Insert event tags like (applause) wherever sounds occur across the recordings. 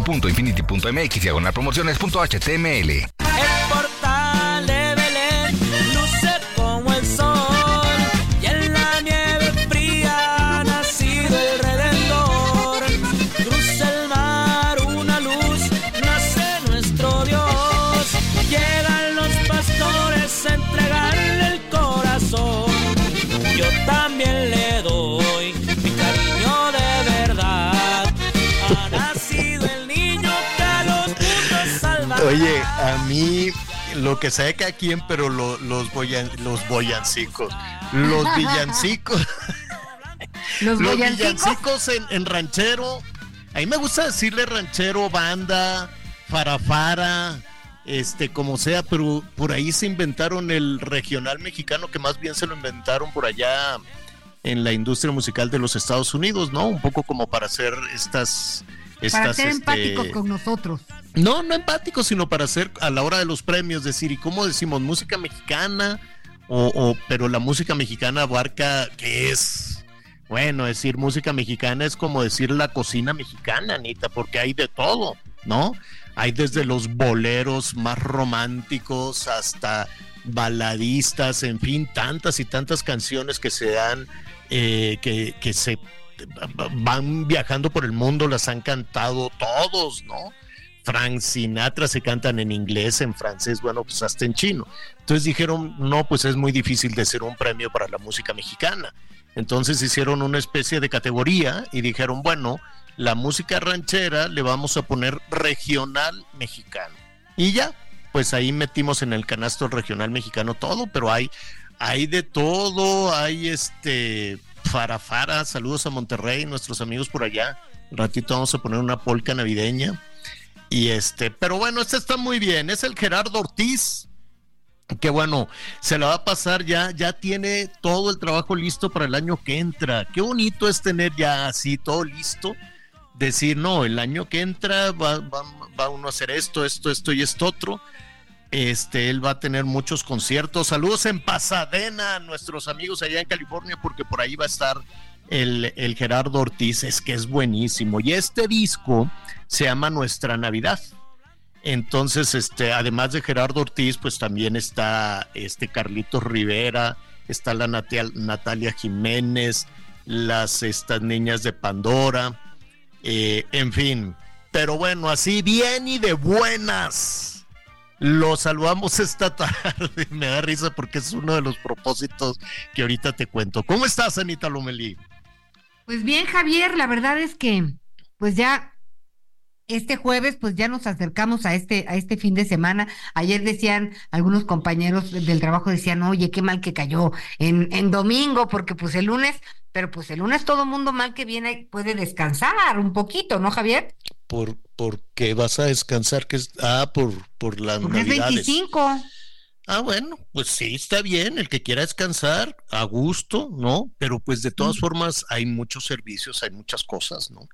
www.infinity.mx diagonal promociones.html. Oye, a mí lo que sé que a quién, pero lo- los, boyan- los boyancicos, los (laughs) villancicos, Los villancicos en, en ranchero. A mí me gusta decirle ranchero, banda, farafara, este, como sea, pero por ahí se inventaron el regional mexicano, que más bien se lo inventaron por allá en la industria musical de los Estados Unidos, ¿no? Un poco como para hacer estas... Para ser este, empáticos con nosotros. no, no empático, sino para hacer a la hora de los premios, decir, ¿y cómo decimos música mexicana? O, o- pero la música mexicana abarca, ¿qué es? Bueno, decir música mexicana es como decir la cocina mexicana, Anita, porque hay de todo, ¿no? Hay desde los boleros más románticos hasta baladistas, en fin, tantas y tantas canciones que se dan, eh, que, que se van viajando por el mundo, las han cantado todos, ¿no? Frank Sinatra se cantan en inglés, en francés, bueno, pues hasta en chino. Entonces dijeron, no, pues es muy difícil de hacer un premio para la música mexicana. Entonces hicieron una especie de categoría y dijeron, bueno, la música ranchera le vamos a poner regional mexicano. Y ya, pues ahí metimos en el canasto regional mexicano todo, pero hay, hay de todo, hay este farafara, saludos a Monterrey, nuestros amigos por allá. Un ratito vamos a poner una polca navideña. Y este, pero bueno, este está muy bien. Es el Gerardo Ortiz. Que bueno, se la va a pasar ya, ya tiene todo el trabajo listo para el año que entra. Qué bonito es tener ya así todo listo. Decir, no, el año que entra va, va, va uno a hacer esto, esto, esto y esto otro. Este, él va a tener muchos conciertos. Saludos en Pasadena a nuestros amigos allá en California, porque por ahí va a estar el, Gerardo Ortiz. Es que es buenísimo. Y este disco se llama Nuestra Navidad. Entonces, este, además de Gerardo Ortiz, pues también está este Carlitos Rivera, está la Natia- Natalia Jiménez, las estas niñas de Pandora, eh, en fin. Pero bueno, así bien y de buenas. Lo saludamos esta tarde. (laughs) Me da risa porque es uno de los propósitos que ahorita te cuento. ¿Cómo estás, Anita Lomelí? Pues bien, Javier, la verdad es que, pues ya este jueves, pues ya nos acercamos a este, a este fin de semana. Ayer decían algunos compañeros del trabajo, decían, oye, qué mal que cayó en, en domingo, porque pues el lunes, pero pues el lunes todo mundo mal que viene puede descansar un poquito, ¿no, Javier? ¿Por, por qué vas a descansar? Que es, ah, por, por las Porque es navidades. 25. Ah, bueno, pues sí, está bien, el que quiera descansar, a gusto, ¿no? Pero pues de todas formas hay muchos servicios, hay muchas cosas, ¿no?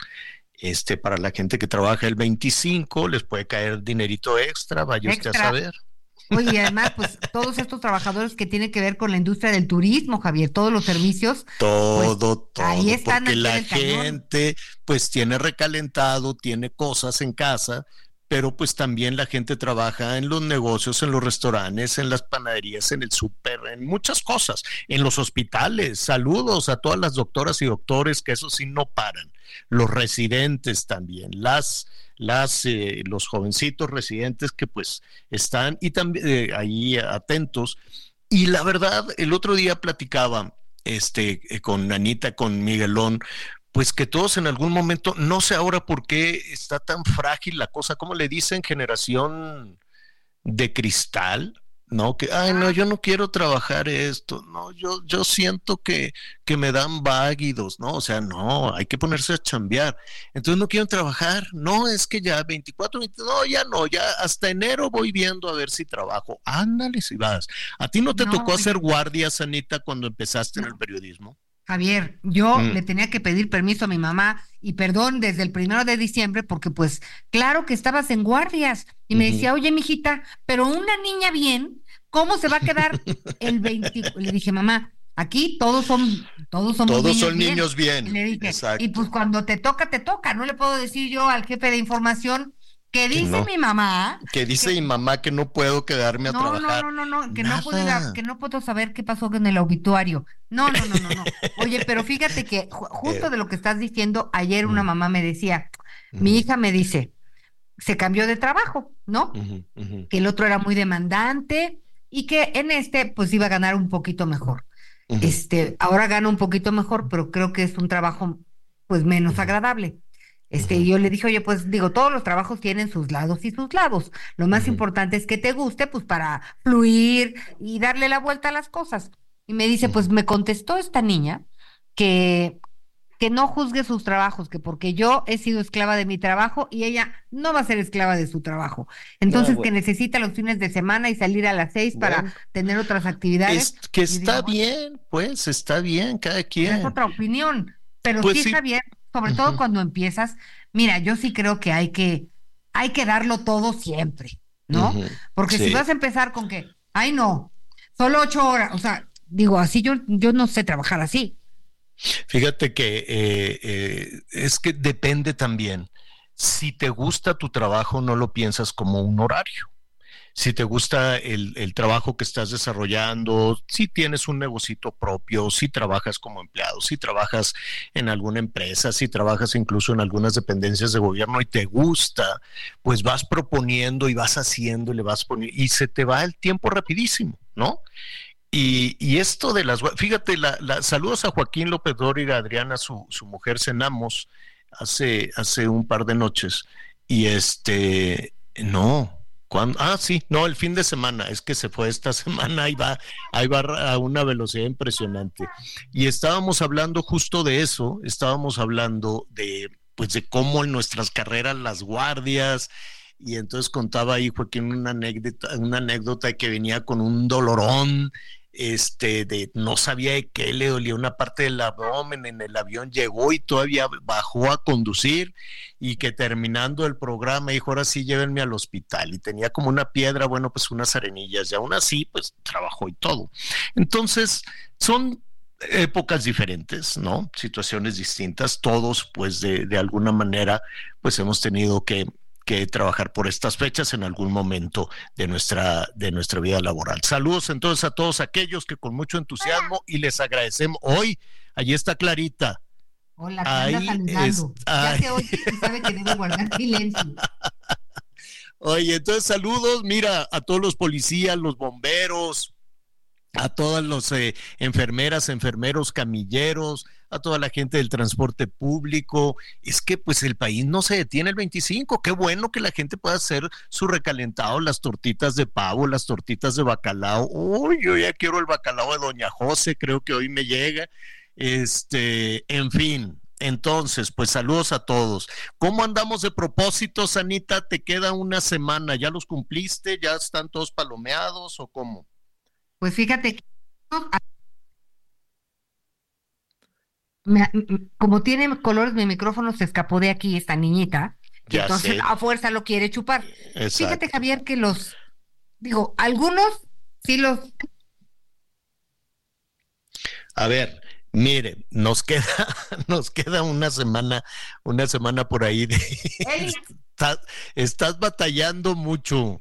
Este, para la gente que trabaja el 25, les puede caer dinerito extra, vaya usted a saber. Oye, y además, pues todos estos trabajadores que tienen que ver con la industria del turismo, Javier, todos los servicios. Todo, todo. Pues, ahí están porque la gente, pues, tiene recalentado, tiene cosas en casa, pero pues también la gente trabaja en los negocios, en los restaurantes, en las panaderías, en el súper, en muchas cosas, en los hospitales. Saludos a todas las doctoras y doctores que eso sí no paran. Los residentes también, las, las, eh, los jovencitos residentes que pues están y también eh, ahí atentos. Y la verdad, el otro día platicaba este, eh, con Anita, con Miguelón, pues que todos en algún momento, no sé ahora por qué está tan frágil la cosa, ¿cómo le dicen? Generación de cristal, ¿no? Que, ay, no, yo no quiero trabajar esto, no, yo, yo siento que, que me dan váguidos, ¿no? O sea, no, hay que ponerse a chambear. Entonces no quieren trabajar, no, es que ya 24, 20, no, ya no, ya hasta enero voy viendo a ver si trabajo. Ándale si vas. ¿A ti no te No, tocó hacer guardias, Anita, cuando empezaste en el periodismo? Javier, yo Mm. le tenía que pedir permiso a mi mamá y perdón desde el primero de diciembre porque pues claro que estabas en guardias y me decía, oye, mijita, pero una niña bien, ¿cómo se va a quedar el 20? (laughs) Le dije, mamá, aquí todos son, todos somos Todos niños son bien". niños bien. Y le dije, Exacto. y pues cuando te toca, te toca, no le puedo decir yo al jefe de información que dice no. mi mamá Que dice mi mamá que no puedo quedarme a no, trabajar. No, no, no, no, que no, puedo, que no puedo saber qué pasó en el obituario. No, no, no, no, no. Oye, pero fíjate que ju- (laughs) justo Eh. de lo que estás diciendo, ayer una Mm. mamá me decía, mi hija me dice, se cambió de trabajo, ¿no? Que el otro era muy demandante y que en este pues iba a ganar un poquito mejor. Este, ahora gana un poquito mejor, pero creo que es un trabajo pues menos agradable. Este, yo le dije, oye, pues digo, todos los trabajos tienen sus lados y sus lados. Lo más importante es que te guste, pues para fluir y darle la vuelta a las cosas. Y me dice, pues me contestó esta niña que, que no juzgue sus trabajos, que porque yo he sido esclava de mi trabajo y ella no va a ser esclava de su trabajo. Entonces, bueno. que necesita los fines de semana y salir a las seis para tener otras actividades. Es que está digo, bien, pues está bien, cada es quien. otra opinión. Pero Pues sí, sí. Javier, sobre todo cuando empiezas, mira, yo sí creo que hay que, hay que darlo todo siempre, ¿no? Porque si vas a empezar con que, ay no, solo ocho horas, o sea, digo, así yo, yo no sé trabajar así. Fíjate que eh, eh, es que depende también. Si te gusta tu trabajo, no lo piensas como un horario. Si te gusta el, el trabajo que estás desarrollando, si tienes un negocito propio, si trabajas como empleado, si trabajas en alguna empresa, si trabajas incluso en algunas dependencias de gobierno y te gusta, pues vas proponiendo y vas haciendo y le vas poniendo y se te va el tiempo rapidísimo, ¿no? Y, y esto de las, fíjate, la, la- saludos a Joaquín López Dóriga, Adriana, su, su mujer, cenamos hace, hace un par de noches. Y este, no, Ah, sí, no, el fin de semana, es que se fue esta (laughs) semana, ahí va, ahí va a una velocidad impresionante. Y estábamos hablando justo de eso, estábamos hablando de, pues, de cómo en nuestras carreras las guardias, y entonces contaba ahí Joaquín una anécdota, una anécdota que venía con un dolorón, este, de no sabía de qué le dolía una parte del abdomen en el avión, llegó y todavía bajó a conducir y que terminando el programa dijo, ahora sí llévenme al hospital y tenía como una piedra, bueno, pues unas arenillas y aún así, pues trabajó y todo. Entonces, son épocas diferentes, ¿no? Situaciones distintas, todos pues de, de alguna manera pues hemos tenido que que trabajar por estas fechas en algún momento de nuestra, de nuestra vida laboral. Saludos entonces a todos aquellos que con mucho entusiasmo y les agradecemos. Hoy, allí está Clarita. Hola, que Ahí saludando. es- Ya se oye y sabe que debe guardar silencio. (laughs) Oye, entonces saludos, mira, a todos los policías, los bomberos, a todas las eh, enfermeras, enfermeros, camilleros, a toda la gente del transporte público. Es que pues el país no se detiene el 25. Qué bueno que la gente pueda hacer su recalentado, las tortitas de pavo, las tortitas de bacalao. Uy, yo ya quiero el bacalao de Doña José, creo que hoy me llega. Este, en fin. Entonces, pues saludos a todos. ¿Cómo andamos de propósitos, Anita? ¿Te queda una semana? ¿Ya los cumpliste? ¿Ya están todos palomeados o cómo? Pues fíjate que Me- como tiene colores mi micrófono se escapó de aquí esta niñita Ya entonces sé. a fuerza lo quiere chupar. Exacto. Fíjate Javier que los digo, algunos sí los A ver, mire, nos queda, (laughs) nos queda una semana, una semana por ahí de (laughs) estás, estás batallando mucho.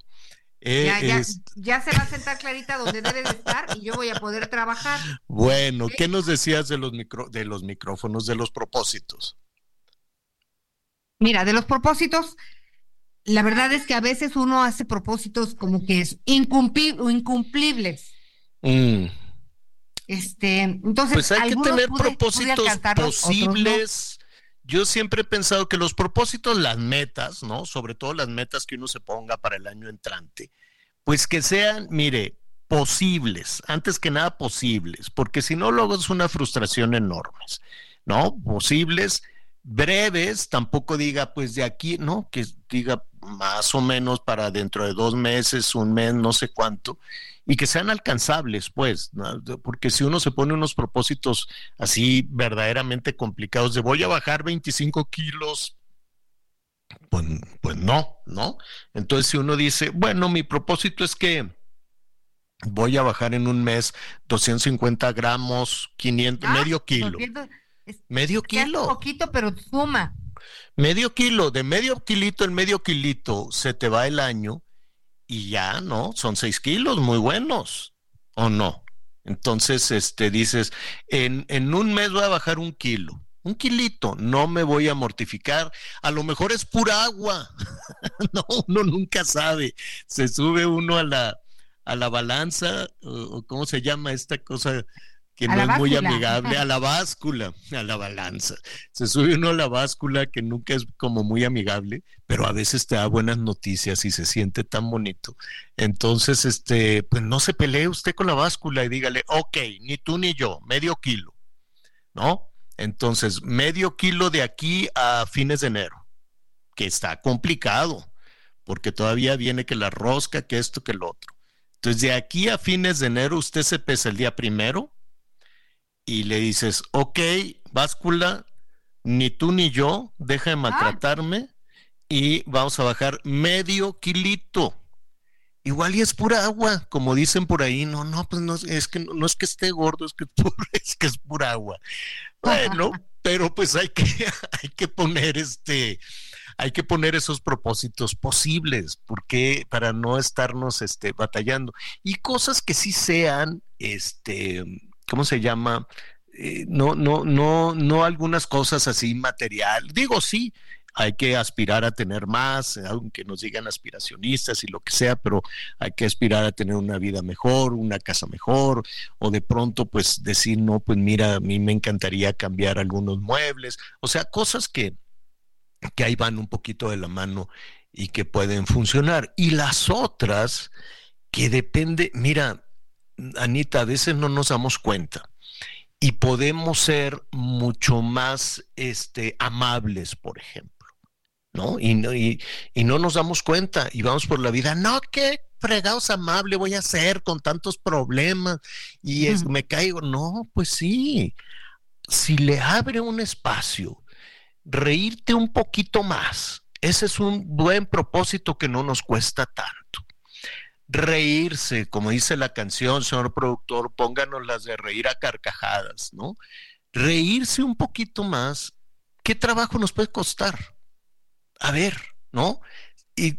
Eh, ya, ya, es- ya se va a sentar Clarita donde debe de estar y yo voy a poder trabajar. bueno, ¿qué nos decías de los micro, de los micrófonos, de los propósitos? Mira, de los propósitos, la verdad es que a veces uno hace propósitos como que es incumpli- incumplibles. Mm, Este, entonces, Pues hay que tener pude- propósitos posibles. Yo siempre he pensado que los propósitos, las metas, ¿no? Sobre todo las metas que uno se ponga para el año entrante, pues que sean, mire, posibles, antes que nada posibles, porque si no, luego es una frustración enorme, ¿no? Posibles, breves, tampoco diga, pues de aquí, ¿no? Que diga más o menos para dentro de dos meses, un mes, no sé cuánto, y que sean alcanzables, pues, ¿no? porque si uno se pone unos propósitos así verdaderamente complicados de voy a bajar 25 kilos, pues, pues no, ¿no? Entonces si uno dice, bueno, mi propósito es que voy a bajar en un mes 250 gramos, 500, Ah, medio kilo, 200, es medio hace kilo. poquito, pero suma. Medio kilo, de medio kilito en medio kilito se te va el año y ya, ¿no? Son seis kilos, muy buenos, ¿o no? Entonces, este, dices, en, en un mes voy a bajar un kilo, un kilito, no me voy a mortificar, a lo mejor es pura agua, (laughs) no, uno nunca sabe, se sube uno a la, a la balanza, o, ¿cómo se llama esta cosa? Que A no es muy amigable, a la (laughs) báscula, a la balanza se sube uno a la báscula que nunca es como muy amigable, pero a veces te da buenas noticias y se siente tan bonito. Entonces, este, pues no se pelee usted con la báscula y dígale, ok, ni tú ni yo, medio kilo, ¿no? Entonces, medio kilo de aquí a fines de enero, que está complicado, porque todavía viene que la rosca, que esto, que lo otro. Entonces, de aquí a fines de enero, usted se pesa el día primero y le dices, ok, báscula, ni tú ni yo, deja de maltratarme y vamos a bajar medio kilito. Igual y es pura agua, como dicen por ahí, no, no, pues no, es que no, no es que esté gordo, es que, es (laughs) que es pura agua. Bueno, (laughs) pero pues hay que, (laughs) hay que poner este, hay que poner esos propósitos posibles, porque para no estarnos este, batallando. Y cosas que sí sean, este, ¿cómo se llama? Eh, no, no, no, no algunas cosas así material. Digo, sí, hay que aspirar a tener más, aunque nos digan aspiracionistas y lo que sea, pero hay que aspirar a tener una vida mejor, una casa mejor, o de pronto pues decir, no, pues mira, a mí me encantaría cambiar algunos muebles, o sea, cosas que, que ahí van un poquito de la mano y que pueden funcionar. Y las otras que depende, mira, Anita, a veces no nos damos cuenta y podemos ser mucho más este, amables, por ejemplo. ¿No? Y, no y, y no nos damos cuenta y vamos por la vida, no, qué fregados amable voy a ser con tantos problemas y es, me caigo. No, pues sí, si le abre un espacio, reírte un poquito más, ese es un buen propósito que no nos cuesta tanto reírse, como dice la canción, señor productor, pónganos las de reír a carcajadas, ¿no? Reírse un poquito más, ¿qué trabajo nos puede costar? A ver, ¿no? Y,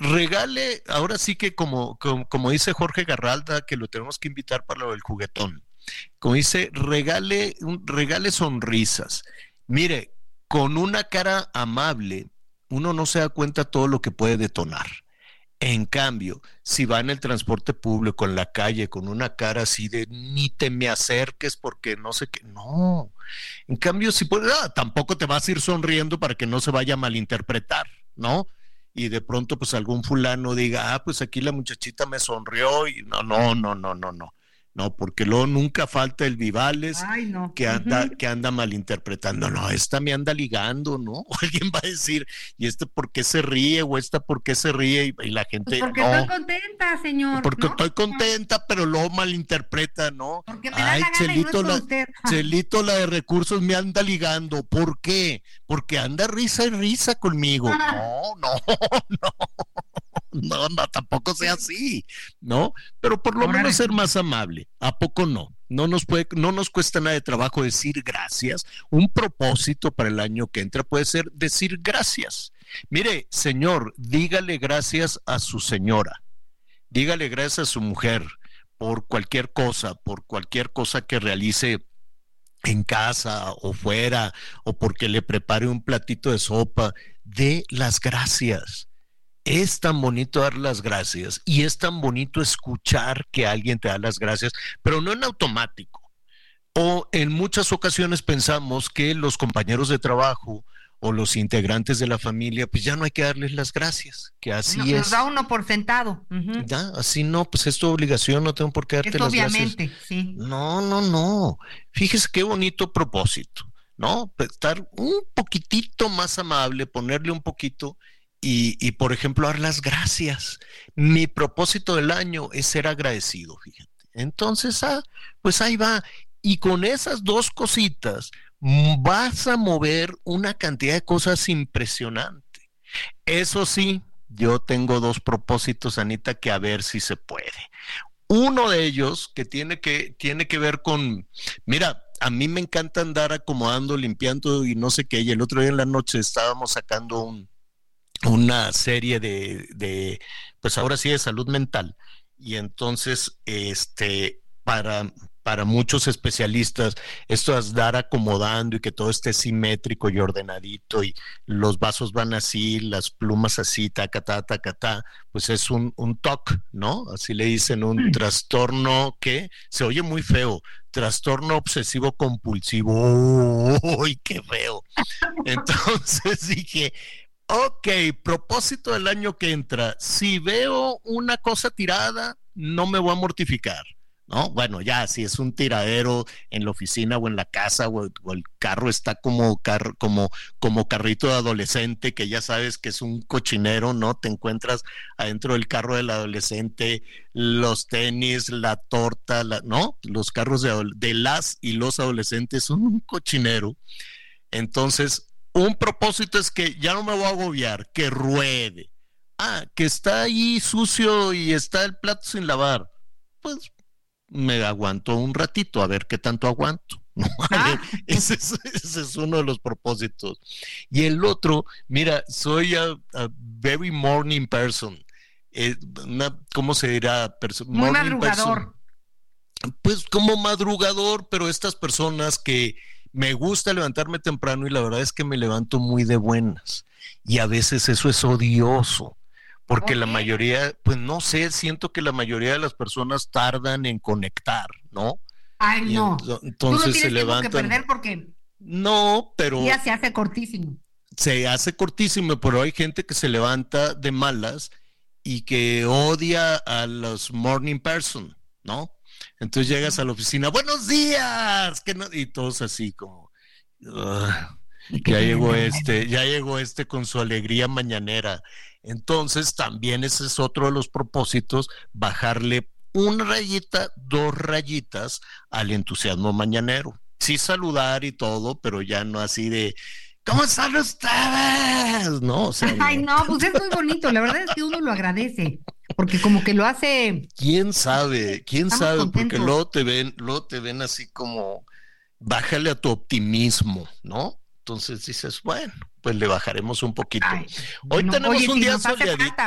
regale, ahora sí que como, como, como, dice Jorge Garralda, que lo tenemos que invitar para lo del juguetón, como dice, regale, regale sonrisas. Mire, con una cara amable, uno no se da cuenta todo lo que puede detonar. En cambio, si va en el transporte público, en la calle, con una cara así de ni te me acerques porque no sé qué, no. En cambio, si puedes, ah, tampoco te vas a ir sonriendo para que no se vaya a malinterpretar, ¿no? Y de pronto, pues algún fulano diga, ah, pues aquí la muchachita me sonrió y no, no, no, no, no, no. No, porque luego nunca falta el Vivales Ay, no. que anda, Uh -huh. que anda malinterpretando. No, esta me anda ligando, ¿no? O (laughs) alguien va a decir, ¿y este por qué se ríe? O esta por qué se ríe? Y, y la gente. Pues porque no, estoy contenta, señor. porque ¿no? estoy contenta, pero luego malinterpreta, ¿no? Porque me da Ay, la gana y no es Chelito, con la, usted. Chelito, la de recursos me anda ligando. ¿Por qué? Porque anda risa y risa conmigo. No, no, no. (laughs) no, no, tampoco sea así, ¿no? Pero por lo menos ser más amable. ¿A poco no? No nos puede, no nos cuesta nada de trabajo decir gracias. Un propósito para el año que entra puede ser decir gracias. Mire, señor, dígale gracias a su señora. Dígale gracias a su mujer por cualquier cosa, por cualquier cosa que realice en casa o fuera, o porque le prepare un platito de sopa, de las gracias. Es tan bonito dar las gracias y es tan bonito escuchar que alguien te da las gracias, pero no en automático. O en muchas ocasiones pensamos que los compañeros de trabajo o los integrantes de la familia, pues ya no hay que darles las gracias, que así No, es. Nos da uno por sentado. ujú. Ya, así no, pues es tu obligación, no tengo por qué darte Es las gracias. obviamente, sí. No, no, no. Fíjese qué bonito propósito, ¿no? Pues, Estar un poquitito más amable, ponerle un poquito y, y, por ejemplo, dar las gracias. Mi propósito del año es ser agradecido, fíjate. Entonces, ah, pues ahí va. Y con esas dos cositas vas a mover una cantidad de cosas impresionante. Eso sí, yo tengo dos propósitos, Anita, que a ver si se puede. Uno de ellos que tiene que, tiene que ver con, mira, a mí me encanta andar acomodando, limpiando y no sé qué. Y el otro día en la noche estábamos sacando un, una serie de, de, pues ahora sí, de salud mental. Y entonces, este, para, para muchos especialistas, esto es dar acomodando y que todo esté simétrico y ordenadito y los vasos van así, las plumas así, tacatá, tacatá, pues es un, un TOC, ¿no? Así le dicen, un trastorno que se oye muy feo, trastorno obsesivo compulsivo. ¡Uy, qué feo! Entonces (laughs) dije, ok, propósito del año que entra, si veo una cosa tirada, no me voy a mortificar. ¿No? Bueno, ya si es un tiradero en la oficina o en la casa o, el carro está como, como, como carrito de adolescente que ya sabes que es un cochinero, ¿no? Te encuentras adentro del carro del adolescente los tenis, la torta, ¿no? Los carros de, de las y los adolescentes son un cochinero. Entonces, un propósito es que ya no me voy a agobiar, que ruede. Ah, que está ahí sucio y está el plato sin lavar. Pues me aguanto un ratito a ver qué tanto aguanto. (laughs) ¿no? Ah. (laughs) Ese, es, ese, es, uno de los propósitos. Y el otro, mira, soy a, a very morning person. Eh, una, ¿Cómo se dirá? Perso Muy madrugador. Person. Pues como madrugador, pero estas personas que me gusta levantarme temprano y la verdad es que me levanto muy de buenas. Y a veces eso es odioso porque okay. la mayoría, pues no sé, siento que la mayoría de las personas tardan en conectar, ¿no? Ay, y no. En, entonces no se levantan. Que perder porque no, pero ya se hace cortísimo. Se hace cortísimo, pero hay gente que se levanta de malas y que odia a los morning person, ¿no? Entonces llegas a la oficina, buenos días, que no, y todos así como, uh, ya llegó este, ya llegó este con su alegría mañanera. Entonces, también ese es otro de los propósitos, bajarle una rayita, dos rayitas al entusiasmo mañanero. Sí saludar y todo, pero ya no así de, ¿cómo están ustedes? No, o sea, Ay, no, pues es muy bonito, la verdad es que uno lo agradece, porque como que lo hace... ¿Quién sabe? ¿Quién Estamos sabe? contentos. Porque luego te ven, luego te ven así como, bájale a tu optimismo, ¿no? Entonces dices, bueno, pues le bajaremos un poquito. Ay, Hoy bueno, tenemos oye, un si día soleadito.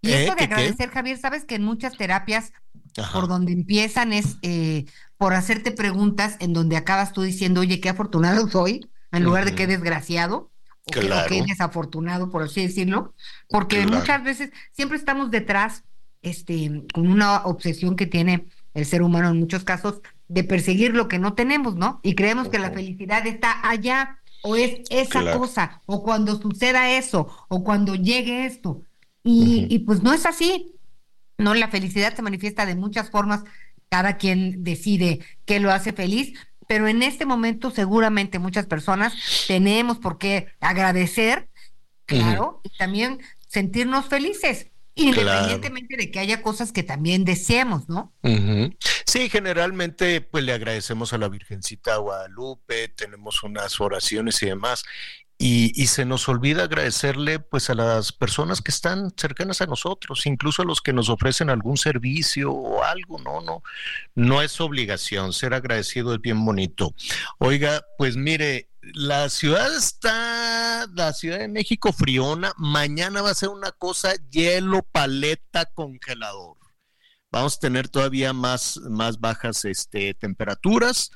Y ¿Eh? esto de agradecer, Javier, sabes que en muchas terapias Ajá. por donde empiezan es eh, por hacerte preguntas en donde acabas tú diciendo, oye, qué afortunado soy, en lugar de qué desgraciado. O, qué- o Claro. qué desafortunado, por así decirlo, porque Claro. muchas veces siempre estamos detrás, este, con una obsesión que tiene el ser humano en muchos casos de perseguir lo que no tenemos, ¿no? Y creemos que la felicidad está allá, o es esa Claro. cosa, o cuando suceda eso, o cuando llegue esto. Y pues no es así. No, la felicidad se manifiesta de muchas formas, cada quien decide qué lo hace feliz, pero en este momento seguramente muchas personas tenemos por qué agradecer, claro, y también sentirnos felices, independientemente de que haya cosas que también deseemos, ¿no? Sí, generalmente pues le agradecemos a la Virgencita Guadalupe, tenemos unas oraciones y demás. Y, se nos olvida agradecerle pues a las personas que están cercanas a nosotros, incluso a los que nos ofrecen algún servicio o algo, no, no, no es obligación, ser agradecido es bien bonito. Oiga, pues mire, la ciudad está, la Ciudad de México friona, mañana va a ser una cosa hielo, paleta, congelador. Vamos a tener todavía más, más bajas este, temperaturas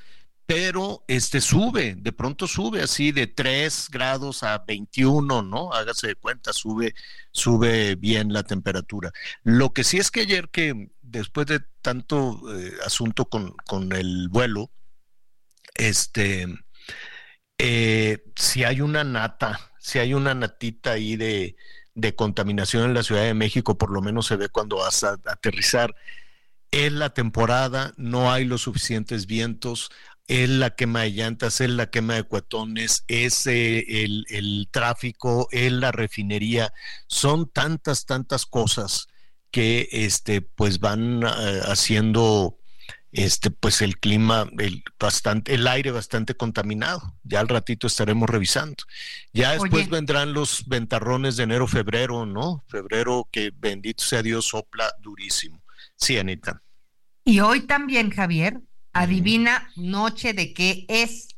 pero este sube, de pronto sube así de 3 grados a 21, ¿no? Hágase de cuenta, sube, sube bien la temperatura. Lo que sí es que ayer que después de tanto eh, asunto con, con, el vuelo, este, eh, si hay una nata, si hay una natita ahí de, de contaminación en la Ciudad de México, por lo menos se ve cuando vas a aterrizar. Es la temporada, no hay los suficientes vientos, es la quema de llantas, es la quema de cuetones, es eh, el, tráfico, es la refinería, son tantas, tantas cosas que este, pues van eh, haciendo este, pues el clima, el, bastante, el aire bastante contaminado. Ya al ratito estaremos revisando. Ya después vendrán los ventarrones de enero, febrero, ¿no? Febrero que bendito sea Dios sopla durísimo. Sí, Anita. Y hoy también, Javier, Adivina noche de qué es.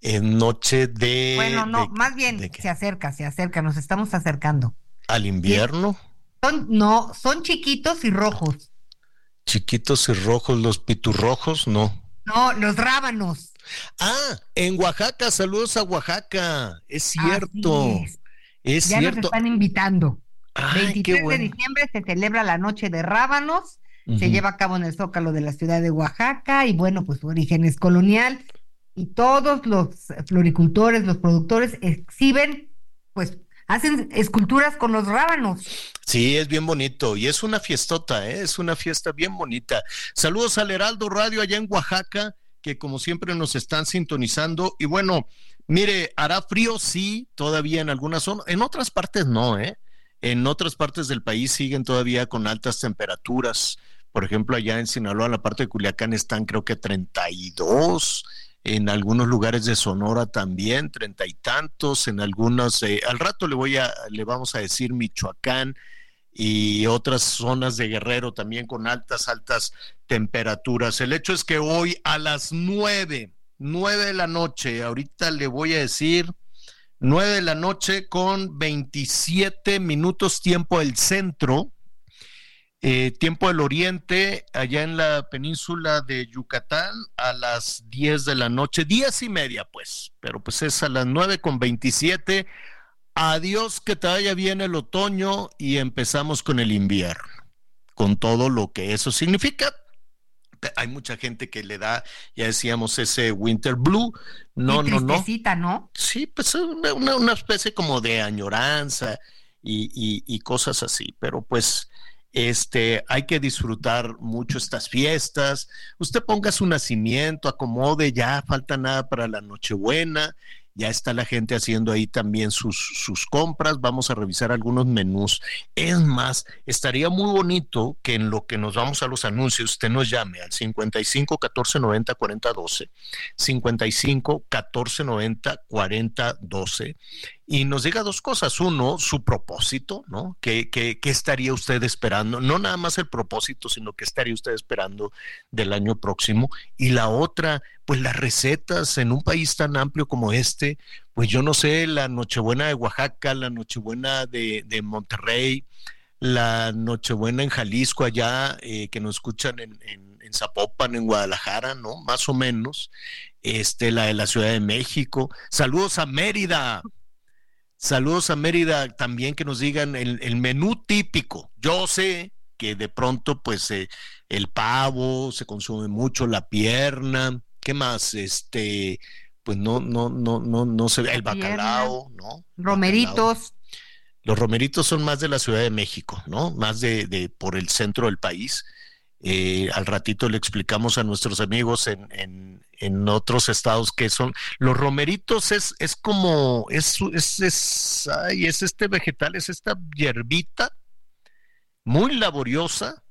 En noche de. Bueno, no, más bien se acerca, se acerca, nos estamos acercando. ¿Al invierno? Son, no, son chiquitos y rojos. Chiquitos y rojos, los piturrojos, no. No, los rábanos. Ah, en Oaxaca, saludos a Oaxaca. Es cierto. Es, ya nos están invitando. 23 de diciembre se celebra la noche de rábanos se lleva a cabo en el Zócalo de la ciudad de Oaxaca y bueno, pues su origen es colonial y todos los floricultores, los productores exhiben, pues hacen esculturas con los rábanos. Sí, es bien bonito y es una fiestota, ¿eh? es una fiesta bien bonita. Saludos al Heraldo Radio allá en Oaxaca, que como siempre nos están sintonizando y bueno, mire, hará frío, sí, todavía en algunas zonas, en otras partes no, ¿eh? En otras partes del país siguen todavía con altas temperaturas. Por ejemplo, allá en Sinaloa, la parte de Culiacán, están creo que 32, en algunos lugares de Sonora también, treinta y tantos, en algunos, eh, al rato le voy a, le vamos a decir Michoacán y otras zonas de Guerrero también con altas, altas temperaturas. El hecho es que hoy a las nueve, nueve de la noche, ahorita le voy a decir nueve de la noche con 27 minutos tiempo del centro, eh, tiempo del Oriente, allá en la península de Yucatán, a las 10 de la noche, diez y media, pues, pero pues es a las 9 con 27. Adiós, que te vaya bien el otoño y empezamos con el invierno, con todo lo que eso significa. Hay mucha gente que le da, ya decíamos, ese winter blue. No, no, no. ¿no? Sí, pues una, una, especie como de añoranza y, y cosas así, pero pues este, hay que disfrutar mucho estas fiestas. Usted ponga su nacimiento, acomode, ya falta nada para la Nochebuena. Ya está la gente haciendo ahí también sus, sus compras. Vamos a revisar algunos menús. Es más, estaría muy bonito que en lo que nos vamos a los anuncios, usted nos llame al 55 14 90 40 12, 55 14 90 40 12 y nos diga dos cosas. Uno, su propósito, ¿no? ¿Qué, qué, qué estaría usted esperando? No nada más el propósito, sino qué estaría usted esperando del año próximo. Y la otra, pues las recetas en un país tan amplio como este, pues yo no sé, la Nochebuena de Oaxaca, la Nochebuena de, de Monterrey, la Nochebuena en Jalisco allá, eh, que nos escuchan en, en, en, Zapopan, en Guadalajara, ¿no? Más o menos. Este, la de la Ciudad de México. Saludos a Mérida. Saludos a Mérida también que nos digan el, menú típico. Yo sé que de pronto pues eh, el pavo se consume mucho, la pierna, ¿qué más? Este, pues no, no, no, no, no se ve el bacalao, ¿no? Romeritos. Los romeritos son más de la Ciudad de México, ¿no? Más de, de por el centro del país. Eh, al ratito le explicamos a nuestros amigos en, en, en, otros estados que son los romeritos es, es como es, es, es, ay, es este vegetal, es esta hierbita muy laboriosa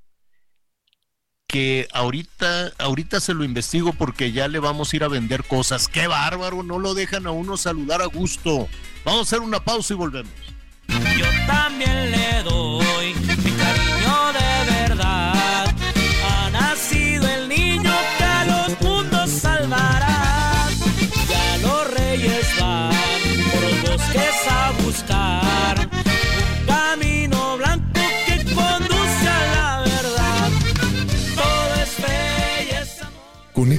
que ahorita, ahorita se lo investigo porque ya le vamos a ir a vender cosas. ¡Qué bárbaro! No lo dejan a uno saludar a gusto. Vamos a hacer una pausa y volvemos. Yo también le doy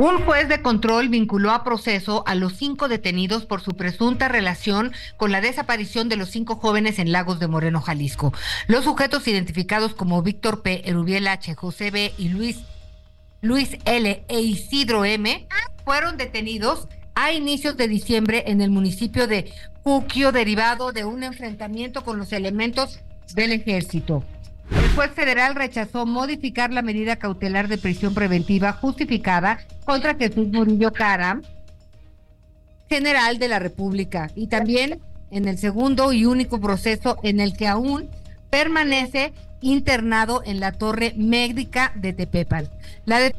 Un juez de control vinculó a proceso a los cinco detenidos por su presunta relación con la desaparición de los cinco jóvenes en Lagos de Moreno, Jalisco. Los sujetos identificados como Víctor P., Erubiel H., José B. y Luis, Luis L. e Isidro M. fueron detenidos a inicios de diciembre en el municipio de Cuquio, derivado de un enfrentamiento con los elementos del ejército. El juez federal rechazó modificar la medida cautelar de prisión preventiva justificada contra Jesús Murillo Cara, general de la República, y también en el segundo y único proceso en el que aún permanece internado en la torre médica de Tepepan. La de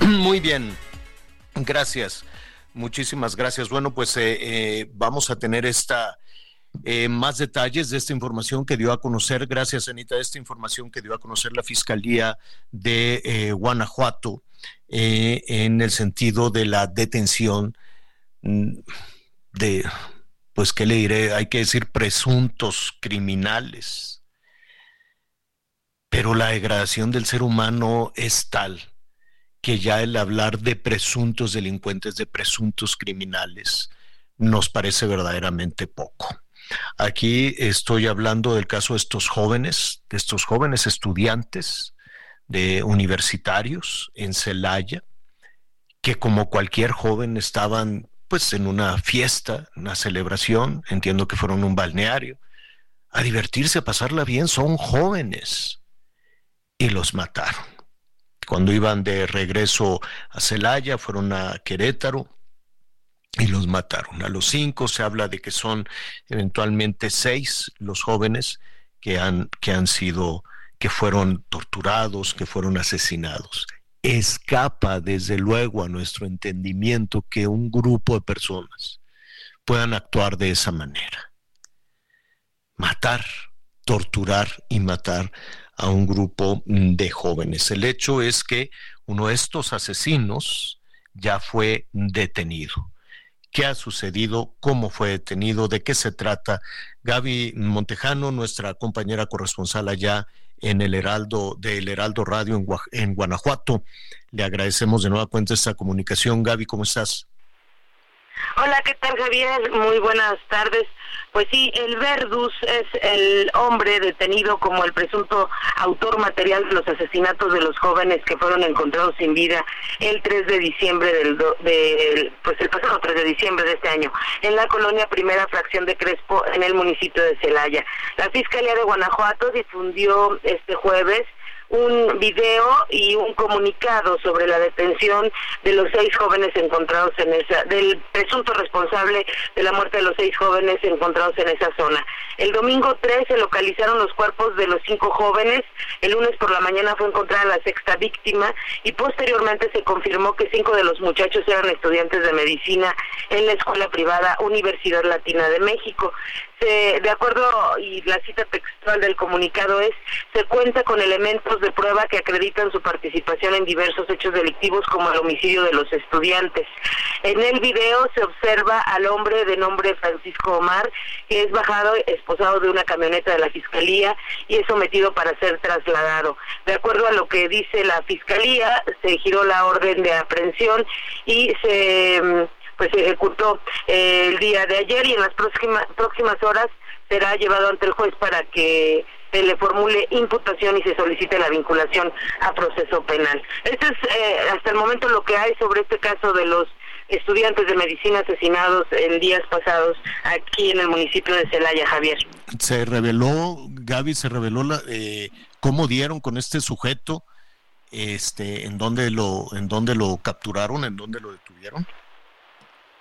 (coughs) Muy bien, gracias, muchísimas gracias. Bueno, pues eh, eh, vamos a tener esta eh, más detalles de esta información que dio a conocer, gracias Anita, esta información que dio a conocer la Fiscalía de eh, Guanajuato eh, en el sentido de la detención mm, de, pues, ¿qué le diré? Hay que decir presuntos criminales. Pero la degradación del ser humano es tal que ya el hablar de presuntos delincuentes, de presuntos criminales, nos parece verdaderamente poco. Aquí estoy hablando del caso de estos jóvenes, de estos jóvenes estudiantes de universitarios en Celaya, que como cualquier joven estaban pues en una fiesta, una celebración, entiendo que fueron un balneario, a divertirse, a pasarla bien, son jóvenes y los mataron. Cuando iban de regreso a Celaya, fueron a Querétaro, y los mataron. A los cinco se habla de que son eventualmente seis los jóvenes que han, que han sido, que fueron torturados, que fueron asesinados. Escapa desde luego a nuestro entendimiento que un grupo de personas puedan actuar de esa manera. Matar, torturar y matar a un grupo de jóvenes. El hecho es que uno de estos asesinos ya fue detenido qué ha sucedido, cómo fue detenido, de qué se trata. Gaby Montejano, nuestra compañera corresponsal allá en el Heraldo del Heraldo Radio en, Guanajuato. Le agradecemos de nueva cuenta esta comunicación. Gaby, ¿cómo estás? Hola, ¿qué tal Javier? Muy buenas tardes. Pues sí, el Verdus es el hombre detenido como el presunto autor material de los asesinatos de los jóvenes que fueron encontrados sin vida el 3 de diciembre del, del pues el pasado 3 de diciembre de este año en la colonia Primera Fracción de Crespo en el municipio de Celaya. La Fiscalía de Guanajuato difundió este jueves un video y un comunicado sobre la detención de los seis jóvenes encontrados en esa, del presunto responsable de la muerte de los seis jóvenes encontrados en esa zona. El domingo 3 se localizaron los cuerpos de los cinco jóvenes, el lunes por la mañana fue encontrada la sexta víctima y posteriormente se confirmó que cinco de los muchachos eran estudiantes de medicina en la escuela privada Universidad Latina de México. Se, de acuerdo, y la cita textual del comunicado es, se cuenta con elementos de prueba que acreditan su participación en diversos hechos delictivos como el homicidio de los estudiantes. En el video se observa al hombre de nombre Francisco Omar, que es bajado, esposado de una camioneta de la Fiscalía y es sometido para ser trasladado. De acuerdo a lo que dice la Fiscalía, se giró la orden de aprehensión y se mm, pues se ejecutó eh, el día de ayer y en las próximas próximas horas será llevado ante el juez para que se le formule imputación y se solicite la vinculación a proceso penal. Este es eh, hasta el momento lo que hay sobre este caso de los estudiantes de medicina asesinados en días pasados aquí en el municipio de Celaya, Javier. Se reveló, Gaby, se reveló la, eh, cómo dieron con este sujeto, este, en dónde lo, en dónde lo capturaron, en dónde lo detuvieron.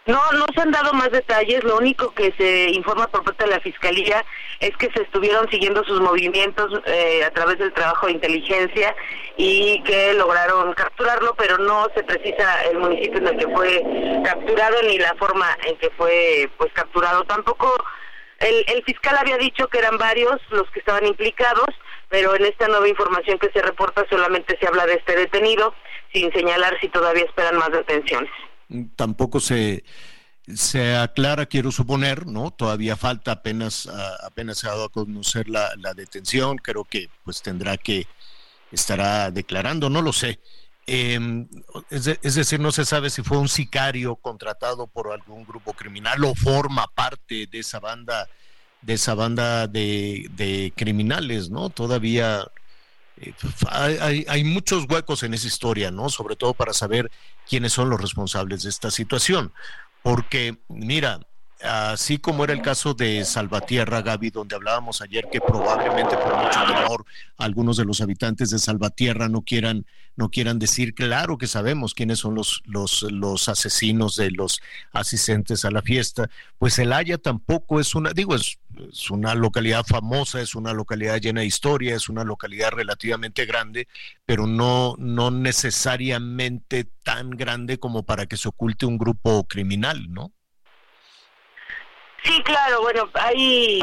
No, no se han dado más detalles. Lo único que se informa por parte de la Fiscalía es que se estuvieron siguiendo sus movimientos eh, a través del trabajo de inteligencia y que lograron capturarlo, pero no se precisa el municipio en el que fue capturado ni la forma en que fue pues capturado. Tampoco el, el fiscal había dicho que eran varios los que estaban implicados, pero en esta nueva información que se reporta solamente se habla de este detenido, sin señalar si todavía esperan más detenciones tampoco se, se aclara, quiero suponer, ¿no? Todavía falta apenas, apenas se ha dado a conocer la, detención, creo que pues tendrá que, estará declarando, no lo sé. Em, es, decir, no se sabe si fue un sicario contratado por algún grupo criminal o forma parte de esa banda, de esa banda de, de criminales, ¿no? Todavía eh, hay, hay, muchos huecos en esa historia, ¿no? Sobre todo para saber quiénes son los responsables de esta situación. Porque, mira, así como era el caso de Salvatierra, Gaby, donde hablábamos ayer que probablemente por mucho temor algunos de los habitantes de Salvatierra no quieran, no quieran decir, claro que sabemos quiénes son los, los, los asesinos de los asistentes a la fiesta, pues el Haya tampoco es una, digo, es, es una localidad famosa, es una localidad llena de historia, es una localidad relativamente grande, pero no, no necesariamente tan grande como para que se oculte un grupo criminal, ¿no? Sí, claro, bueno, hay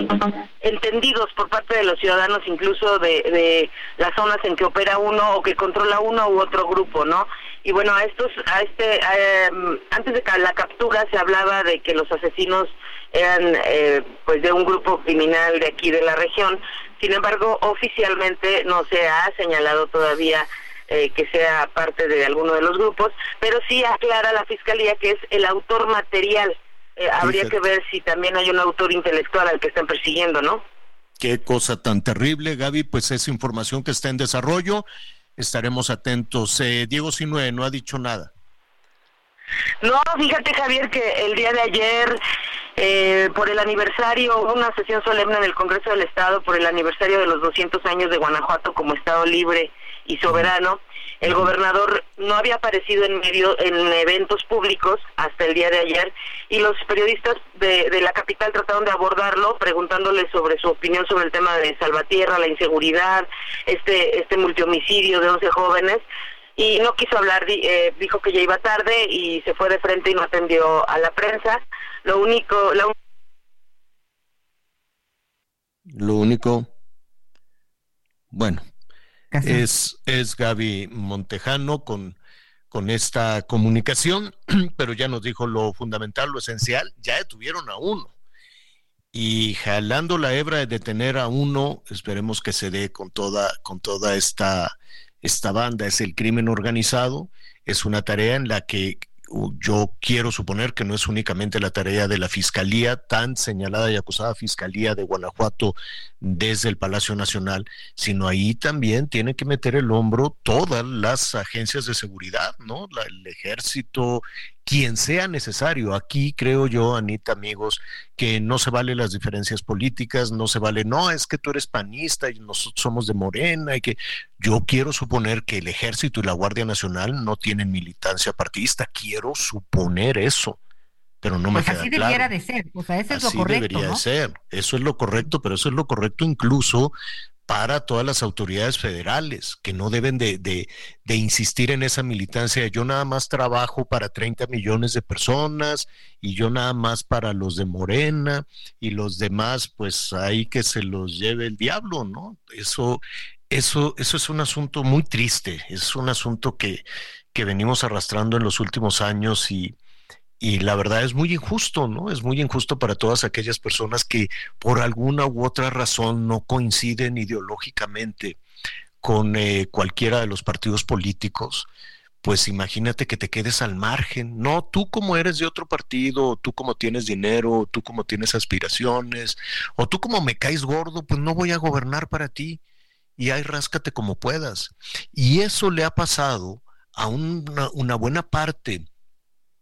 entendidos por parte de los ciudadanos incluso de, de las zonas en que opera uno o que controla uno u otro grupo, ¿no? Y bueno, a estos, a este, em, antes de la captura se hablaba de que los asesinos eran eh, pues de un grupo criminal de aquí de la región. Sin embargo, oficialmente no se ha señalado todavía eh, que sea parte de alguno de los grupos, pero sí aclara la fiscalía que es el autor material eh, habría que ver si también hay un autor intelectual al que están persiguiendo, ¿no? Qué cosa tan terrible, Gaby, pues es información que está en desarrollo, estaremos atentos. Eh, Diego Sinue no ha dicho nada. No, fíjate Javier que el día de ayer, eh, por el aniversario, hubo una sesión solemne en el Congreso del Estado por el aniversario de los 200 años de Guanajuato como Estado libre y soberano. El gobernador no había aparecido en medio en eventos públicos hasta el día de ayer y los periodistas de, la capital trataron de abordarlo preguntándole sobre su opinión sobre el tema de Salvatierra, la inseguridad, este este multihomicidio de 11 jóvenes y no quiso hablar, eh, dijo que ya iba tarde y se fue de frente y no atendió a la prensa. Lo único, lo único, bueno, es, es Gaby Montejano con, con esta comunicación, (clears throat) pero ya nos dijo lo fundamental, lo esencial, ya detuvieron a uno. Y jalando la hebra de detener a uno, esperemos que se dé con toda, con toda esta, esta banda. Es el crimen organizado, es una tarea en la que yo quiero suponer que no es únicamente la tarea de la Fiscalía, tan señalada y acusada Fiscalía de Guanajuato desde el Palacio Nacional, sino ahí también tiene que meter el hombro todas las agencias de seguridad, ¿no? el ejército, quien sea necesario. Aquí creo yo, Anita, amigos, que no se vale las diferencias políticas, no se vale, no, es que tú eres panista y nosotros somos de Morena y que yo quiero suponer que el ejército y la Guardia Nacional no tienen militancia partidista, quiero suponer eso. Pero no me pues así debiera de ser, o sea, eso es lo correcto. Debería de ser, eso es lo correcto, pero eso es lo correcto incluso para todas las autoridades federales, que no deben de, de, de, insistir en esa militancia. Yo nada más trabajo para 30 millones de personas y yo nada más para los de Morena y los demás, pues ahí que se los lleve el diablo, ¿no? Eso, eso, eso es un asunto muy triste, es un asunto que, que venimos arrastrando en los últimos años y, y la verdad es muy injusto, ¿no? Es muy injusto para todas aquellas personas que por alguna u otra razón no coinciden ideológicamente con eh, cualquiera de los partidos políticos. Pues imagínate que te quedes al margen. No, tú como eres de otro partido, tú como tienes dinero, tú como tienes aspiraciones, o tú como me caes gordo, pues no voy a gobernar para ti. Y ahí ráscate como puedas. Y eso le ha pasado a una, una buena parte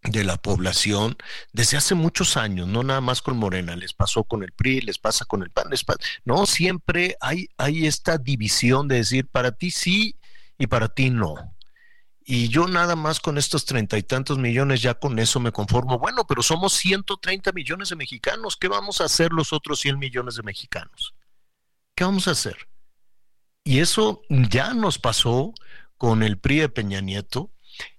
de la población desde hace muchos años, no nada más con Morena, les pasó con el PRI, les pasa con el PAN, les pasa, no, siempre hay, hay esta división de decir para ti sí y para ti no. Y yo nada más con estos treinta y tantos millones, ya con eso me conformo. Bueno, pero somos 130 millones de mexicanos. ¿Qué vamos a hacer los otros 100 millones de mexicanos? ¿Qué vamos a hacer? Y eso ya nos pasó con el PRI de Peña Nieto,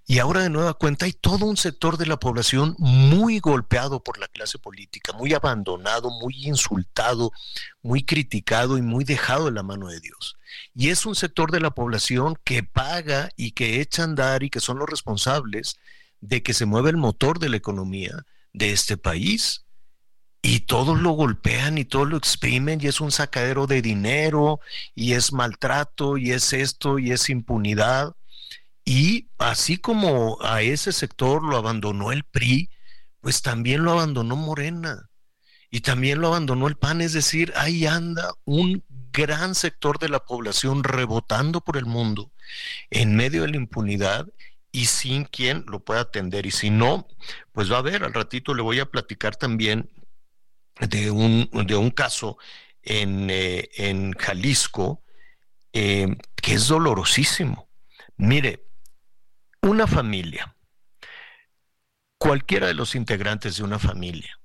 y ahora de nueva cuenta hay todo un sector de la población muy golpeado por la clase política, muy abandonado, muy insultado, muy criticado y muy dejado en la mano de Dios. Y es un sector de la población que paga y que echa a andar y que son los responsables de que se mueva el motor de la economía de este país. Y todos lo golpean y todos lo exprimen y es un sacadero de dinero y es maltrato y es esto y es impunidad. Y así como a ese sector lo abandonó el PRI, pues también lo abandonó Morena y también lo abandonó el PAN, es decir, ahí anda un gran sector de la población rebotando por el mundo en medio de la impunidad y sin quien lo pueda atender. Y si no, pues va a ver, al ratito le voy a platicar también de un, de un caso en, eh, en Jalisco eh, que es dolorosísimo. Mire, una familia, cualquiera de los integrantes de una familia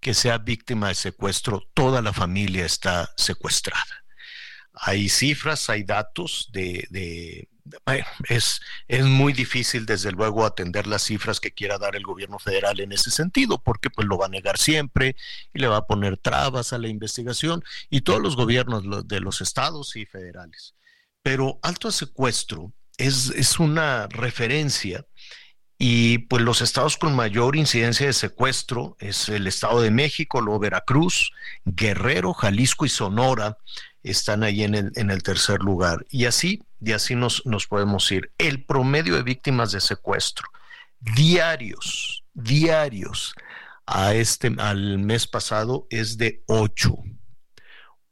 que sea víctima de secuestro, toda la familia está secuestrada. Hay cifras, hay datos de... es, es muy difícil, desde luego, atender las cifras que quiera dar el gobierno federal en ese sentido, porque pues lo va a negar siempre y le va a poner trabas a la investigación y todos los gobiernos de los estados y federales. Pero alto secuestro es, una referencia y pues los estados con mayor incidencia de secuestro es el Estado de México, luego Veracruz, Guerrero, Jalisco y Sonora están ahí en el, en el tercer lugar. Y así, así nos, nos podemos ir. El promedio de víctimas de secuestro, diarios, diarios, a este, al mes pasado es de ocho.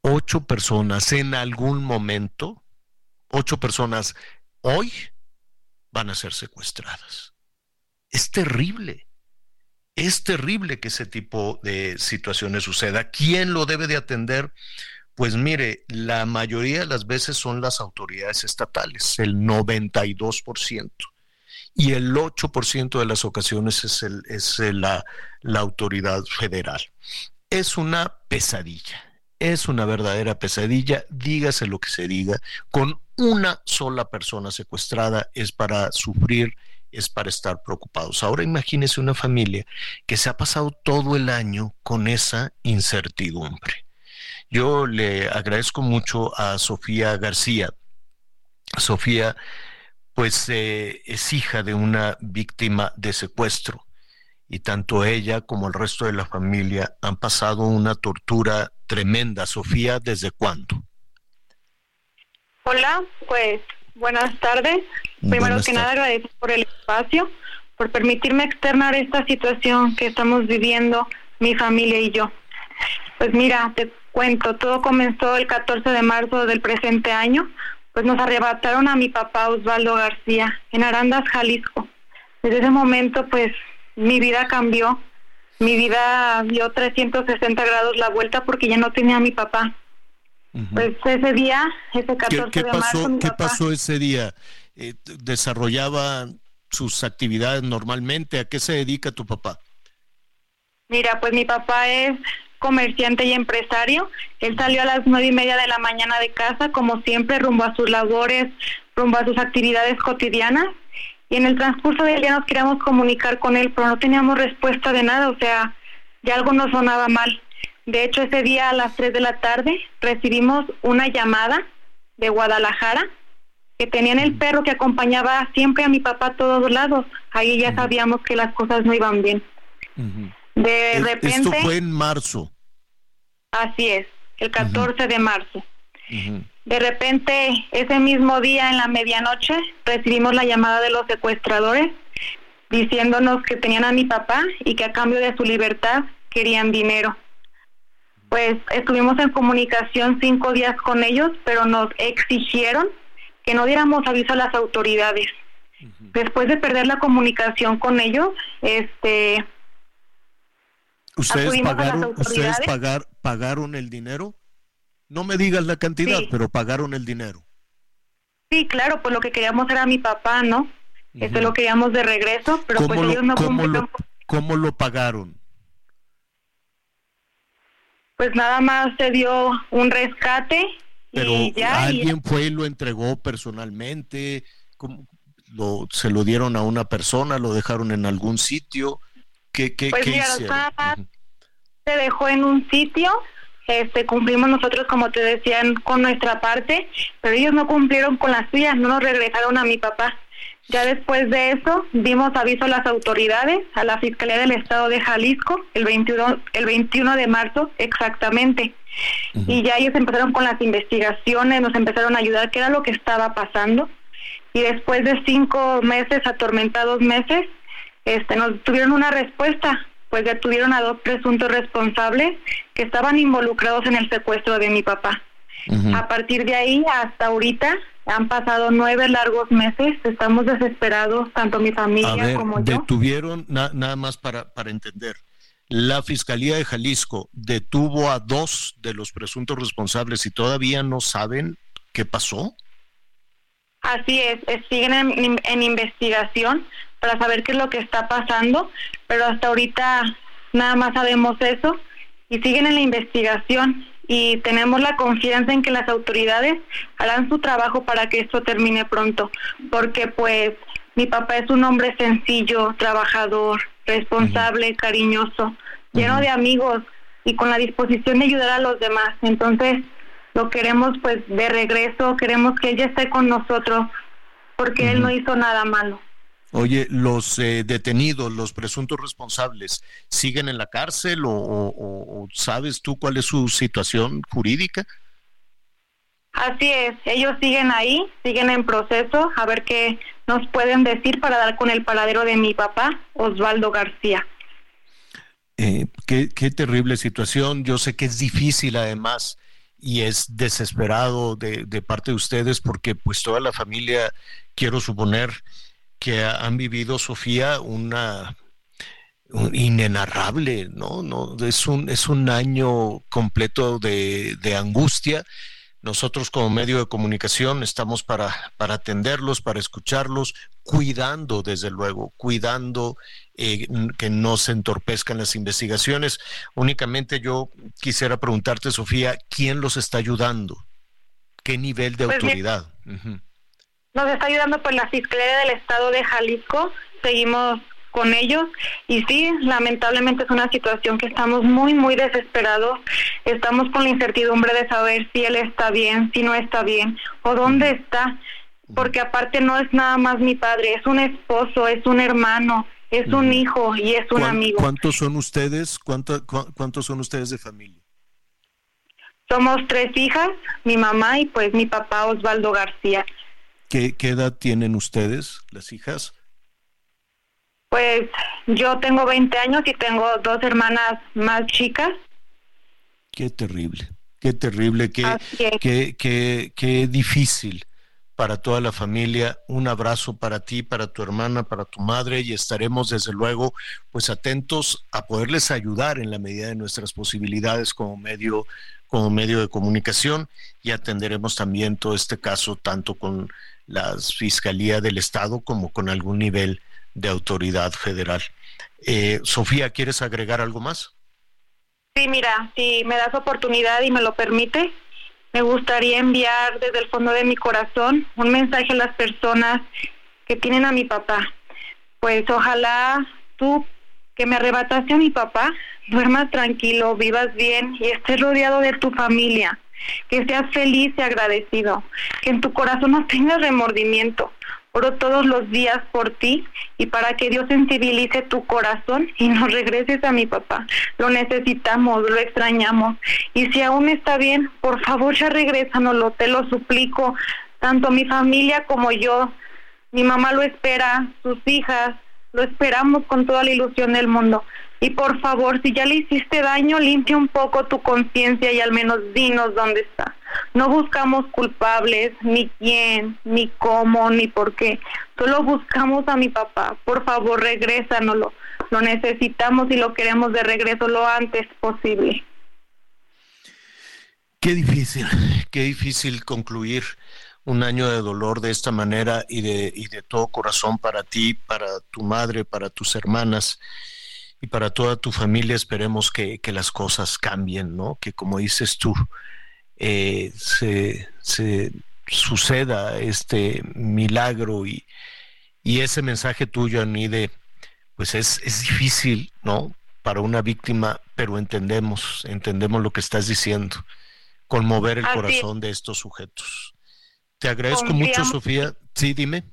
Ocho personas en algún momento, ocho personas hoy van a ser secuestradas. Es terrible. Es terrible que ese tipo de situaciones suceda. ¿Quién lo debe de atender? Pues mire, la mayoría de las veces son las autoridades estatales, el 92%. Y el 8% de las ocasiones es, la autoridad federal. Es una pesadilla es una verdadera pesadilla, dígase lo que se diga, con una sola persona secuestrada es para sufrir, es para estar preocupados. Ahora imagínese una familia que se ha pasado todo el año con esa incertidumbre. Yo le agradezco mucho a Sofía García. Sofía, pues eh, es hija de una víctima de secuestro y tanto ella como el resto de la familia han pasado una tortura tremenda. Sofía, ¿desde cuándo? Hola, pues buenas tardes. Primero que nada agradezco por el espacio, por permitirme externar esta situación que estamos viviendo mi familia y yo. Pues mira, te cuento, todo comenzó el 14 de marzo del presente año, pues nos arrebataron a mi papá Osvaldo García en Arandas, Jalisco. Desde ese momento pues mi vida cambió, mi vida dio 360 grados la vuelta porque ya no tenía a mi papá. Pues ese día, ese 14 ¿Qué, de pasó, marzo, mi ¿Qué papá- pasó ese día? Eh, ¿Desarrollaba sus actividades normalmente? ¿A qué se dedica tu papá? Mira, pues mi papá es comerciante y empresario. Él salió a las nueve y media de la mañana de casa, como siempre, rumbo a sus labores, rumbo a sus actividades cotidianas. Y en el transcurso del día nos queríamos comunicar con él, pero no teníamos respuesta de nada, o sea, ya algo nos sonaba mal. De hecho, ese día a las tres de la tarde recibimos una llamada de Guadalajara que tenían el perro que acompañaba siempre a mi papá a todos lados. Ahí ya sabíamos que las cosas no iban bien. De repente... Esto fue en marzo. Así es, el 14 de marzo. De repente, ese mismo día en la medianoche, recibimos la llamada de los secuestradores diciéndonos que tenían a mi papá y que a cambio de su libertad querían dinero. Pues estuvimos en comunicación cinco días con ellos, pero nos exigieron que no diéramos aviso a las autoridades. Después de perder la comunicación con ellos, este ¿Ustedes pagaron, ¿ustedes pagar, pagaron el dinero? No me digas la cantidad, pero pagaron el dinero. Sí, claro, pues lo que queríamos era mi papá, ¿no? Eso lo queríamos de regreso, pero pues ellos no ¿cómo lo, ¿Cómo lo pagaron? Pues nada más se dio un rescate pero y ya. ¿Alguien fue y lo entregó personalmente? lo, ¿Se lo dieron a una persona? ¿Lo dejaron en algún sitio? ¿Qué, qué, pues qué mira, hicieron? se dejó en un sitio, este, cumplimos nosotros, como te decían, con nuestra parte, pero ellos no cumplieron con las suyas, no nos regresaron a mi papá. Ya después de eso, dimos aviso a las autoridades, a la Fiscalía del Estado de Jalisco, el 21, el 21 de marzo exactamente. Y ya ellos empezaron con las investigaciones, nos empezaron a ayudar, qué era lo que estaba pasando. Y después de cinco meses, atormentados meses, este, nos tuvieron una respuesta, pues detuvieron a dos presuntos responsables que estaban involucrados en el secuestro de mi papá. A partir de ahí hasta ahorita han pasado nueve largos meses, estamos desesperados, tanto mi familia como yo. Detuvieron, nada más para, para entender, la Fiscalía de Jalisco detuvo a dos de los presuntos responsables y todavía no saben qué pasó. Así es, siguen en, investigación para saber qué es lo que está pasando, pero hasta ahorita nada más sabemos eso y siguen en la investigación y tenemos la confianza en que las autoridades harán su trabajo para que esto termine pronto, porque pues mi papá es un hombre sencillo, trabajador, responsable, cariñoso, lleno de amigos y con la disposición de ayudar a los demás. Entonces, lo queremos pues de regreso, queremos que ella esté con nosotros porque él no hizo nada malo. Oye, los eh, detenidos, los presuntos responsables, ¿siguen en la cárcel o, sabes tú cuál es su situación jurídica? Así es, ellos siguen ahí, siguen en proceso, a ver qué nos pueden decir para dar con el paradero de mi papá, Osvaldo García. Eh, qué, qué terrible situación, yo sé que es difícil además y es desesperado de, de, parte de ustedes porque pues toda la familia, quiero suponer que han vivido, Sofía, una inenarrable, ¿no? no es, un, es un año completo de, de angustia. Nosotros como medio de comunicación estamos para, para atenderlos, para escucharlos, cuidando, desde luego, cuidando eh, que no se entorpezcan las investigaciones. Únicamente yo quisiera preguntarte, Sofía, ¿quién los está ayudando? ¿Qué nivel de Pues, autoridad? Nos está ayudando pues la Fiscalía del Estado de Jalisco, seguimos con ellos y sí, lamentablemente es una situación que estamos muy, muy desesperados, estamos con la incertidumbre de saber si él está bien, si no está bien o dónde está, porque aparte no es nada más mi padre, es un esposo, es un hermano, es un hijo y es un ¿Cuán- amigo. ¿Cuántos son ustedes? ¿Cuánto- cu- ¿Cuántos son ustedes de familia? Somos tres hijas, mi mamá y pues mi papá Osvaldo García. ¿Qué, qué edad tienen ustedes, las hijas? Pues yo tengo 20 años y tengo dos hermanas más chicas. Qué terrible, qué terrible, qué, qué, qué, qué difícil para toda la familia. Un abrazo para ti, para tu hermana, para tu madre y estaremos desde luego pues atentos a poderles ayudar en la medida de nuestras posibilidades como medio como medio de comunicación y atenderemos también todo este caso tanto con la Fiscalía del Estado como con algún nivel de autoridad federal. Eh, Sofía, ¿quieres agregar algo más? Sí, mira, si me das oportunidad y me lo permite, me gustaría enviar desde el fondo de mi corazón un mensaje a las personas que tienen a mi papá. Pues ojalá tú que me arrebataste a mi papá, duermas tranquilo, vivas bien y estés rodeado de tu familia, que seas feliz y agradecido, que en tu corazón no tengas remordimiento. Oro todos los días por ti y para que Dios sensibilice tu corazón y nos regreses a mi papá. Lo necesitamos, lo extrañamos. Y si aún está bien, por favor ya regrésanoslo, te lo suplico. Tanto mi familia como yo, mi mamá lo espera, sus hijas, lo esperamos con toda la ilusión del mundo. Y por favor, si ya le hiciste daño, limpia un poco tu conciencia y al menos dinos dónde está. No buscamos culpables, ni quién, ni cómo, ni por qué. Solo buscamos a mi papá. Por favor, regrésanoslo. Lo necesitamos y lo queremos de regreso lo antes posible. Qué difícil, qué difícil concluir un año de dolor de esta manera y de, y de todo corazón para ti, para tu madre, para tus hermanas y para toda tu familia. Esperemos que, que las cosas cambien, ¿no? Que como dices tú, eh, se, se, suceda este milagro y, y ese mensaje tuyo, Anide, pues es, es difícil, ¿no? Para una víctima, pero entendemos, entendemos lo que estás diciendo, conmover el corazón de estos sujetos. Te agradezco mucho, Sofía. Sí, dime.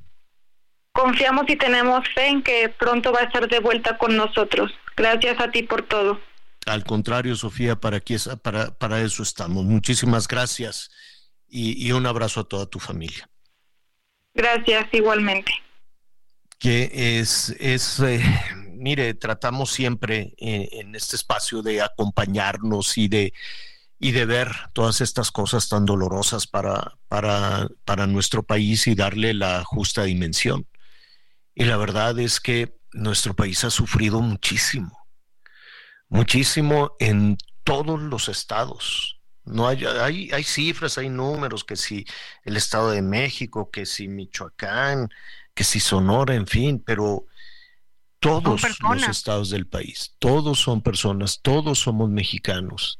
Confiamos y tenemos fe en que pronto va a estar de vuelta con nosotros. Gracias a ti por todo. Al contrario, Sofía, para, aquí, para, para eso estamos. Muchísimas gracias y, un abrazo a toda tu familia. Gracias, igualmente. Que es, es eh, mire, tratamos siempre en, en este espacio de acompañarnos y de y de ver todas estas cosas tan dolorosas para, para, para nuestro país y darle la justa dimensión. Y la verdad es que nuestro país ha sufrido muchísimo, muchísimo en todos los estados. No hay, hay, hay cifras, hay números, que si el Estado de México, que si Michoacán, que si Sonora, en fin, pero todos los estados del país, todos son personas, todos somos mexicanos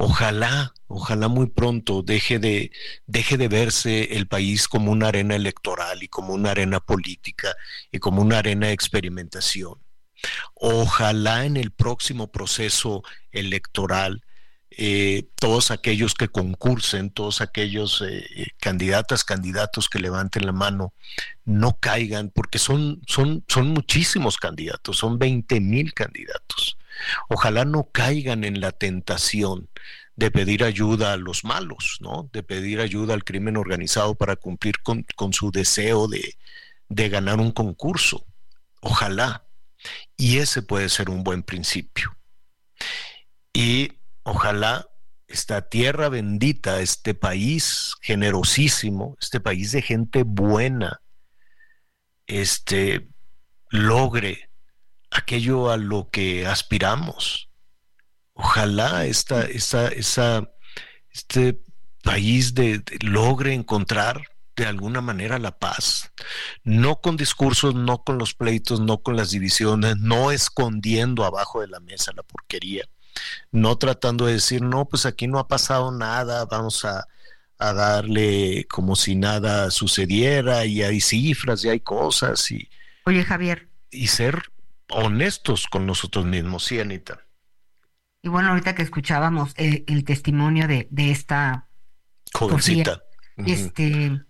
ojalá, ojalá muy pronto deje de, deje de verse el país como una arena electoral y como una arena política y como una arena de experimentación. Ojalá en el próximo proceso electoral eh, todos aquellos que concursen, todos aquellos eh, candidatas, candidatos que levanten la mano, no caigan, porque son, son, son muchísimos candidatos, son 20 mil candidatos. Ojalá no caigan en la tentación de pedir ayuda a los malos, ¿no? De pedir ayuda al crimen organizado para cumplir con, su deseo de, de ganar un concurso. Ojalá. Y ese puede ser un buen principio. Y ojalá esta tierra bendita, este país generosísimo, este país de gente buena, este logre aquello a lo que aspiramos. Ojalá esta, esa, este país de, logre encontrar de alguna manera la paz, no con discursos, no con los pleitos, no con las divisiones, no escondiendo abajo de la mesa la porquería, no tratando de decir, no, pues aquí no ha pasado nada, vamos a, a darle como si nada sucediera y hay cifras y hay cosas y... Oye, Javier. Y ser honestos con nosotros mismos, sí, Anita. Y bueno, ahorita que escuchábamos eh, el, testimonio de, de esta jovencita, este,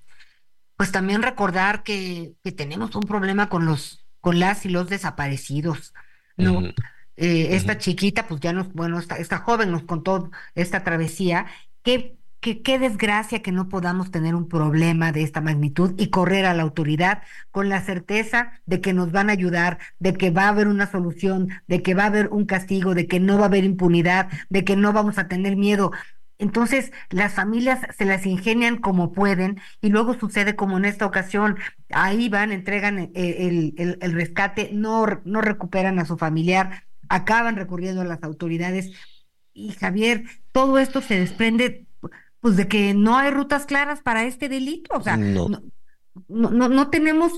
pues también recordar que, que, tenemos un problema con los, con las y los desaparecidos, ¿no? Eh, esta chiquita, pues ya nos, bueno, esta, esta joven nos contó esta travesía, que que qué desgracia que no podamos tener un problema de esta magnitud y correr a la autoridad con la certeza de que nos van a ayudar, de que va a haber una solución, de que va a haber un castigo, de que no va a haber impunidad, de que no vamos a tener miedo. Entonces, las familias se las ingenian como pueden y luego sucede como en esta ocasión, ahí van, entregan eh, el, el, rescate, no, no recuperan a su familiar, acaban recurriendo a las autoridades. Y Javier, todo esto se desprende pues de que no hay rutas claras para este delito. O sea, no, no, no, tenemos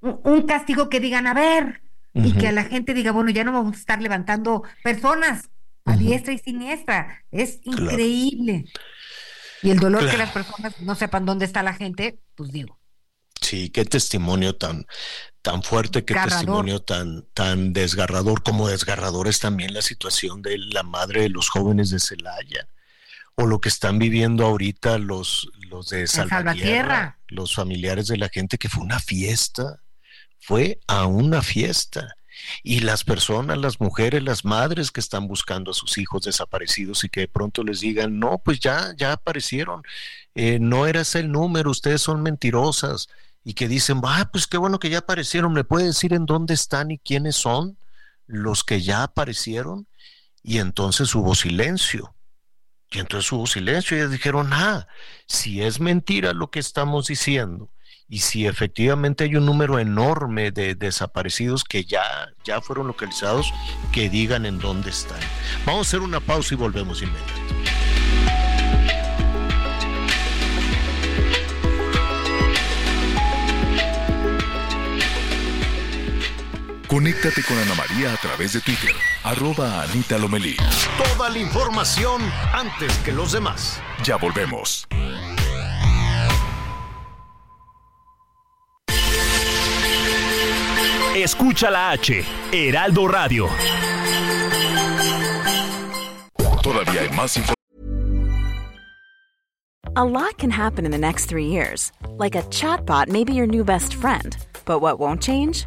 un castigo que digan, a ver, y que a la gente diga, bueno, ya no vamos a estar levantando personas. a diestra y siniestra. Es increíble. Y el dolor que las personas no sepan dónde está la gente, pues digo. Sí, qué testimonio tan, tan fuerte, qué testimonio tan, tan desgarrador, como desgarrador es también la situación de la madre de los jóvenes de Celaya, o lo que están viviendo ahorita los, los de Salvatierra, los familiares de la gente, que fue una fiesta, fue a una fiesta. Y las personas, las mujeres, las madres que están buscando a sus hijos desaparecidos y que de pronto les digan, no, pues ya, ya aparecieron, eh, no era ese el número, ustedes son mentirosas, y que dicen, ah, pues qué bueno que ya aparecieron, ¿me puede decir en dónde están y quiénes son los que ya aparecieron? Y entonces hubo silencio. Y entonces hubo silencio y ellos dijeron, ah, si es mentira lo que estamos diciendo y si efectivamente hay un número enorme de desaparecidos que ya, ya fueron localizados, que digan en dónde están. Vamos a hacer una pausa y volvemos inmediatamente. Conéctate con Ana María a través de Twitter, arroba Anita Lomelí. Toda la información antes que los demás. Ya volvemos. Escucha la H, Heraldo Radio. Todavía hay más información. A lot can happen in the next three years. Like a chatbot may be your new best friend. But what won't change?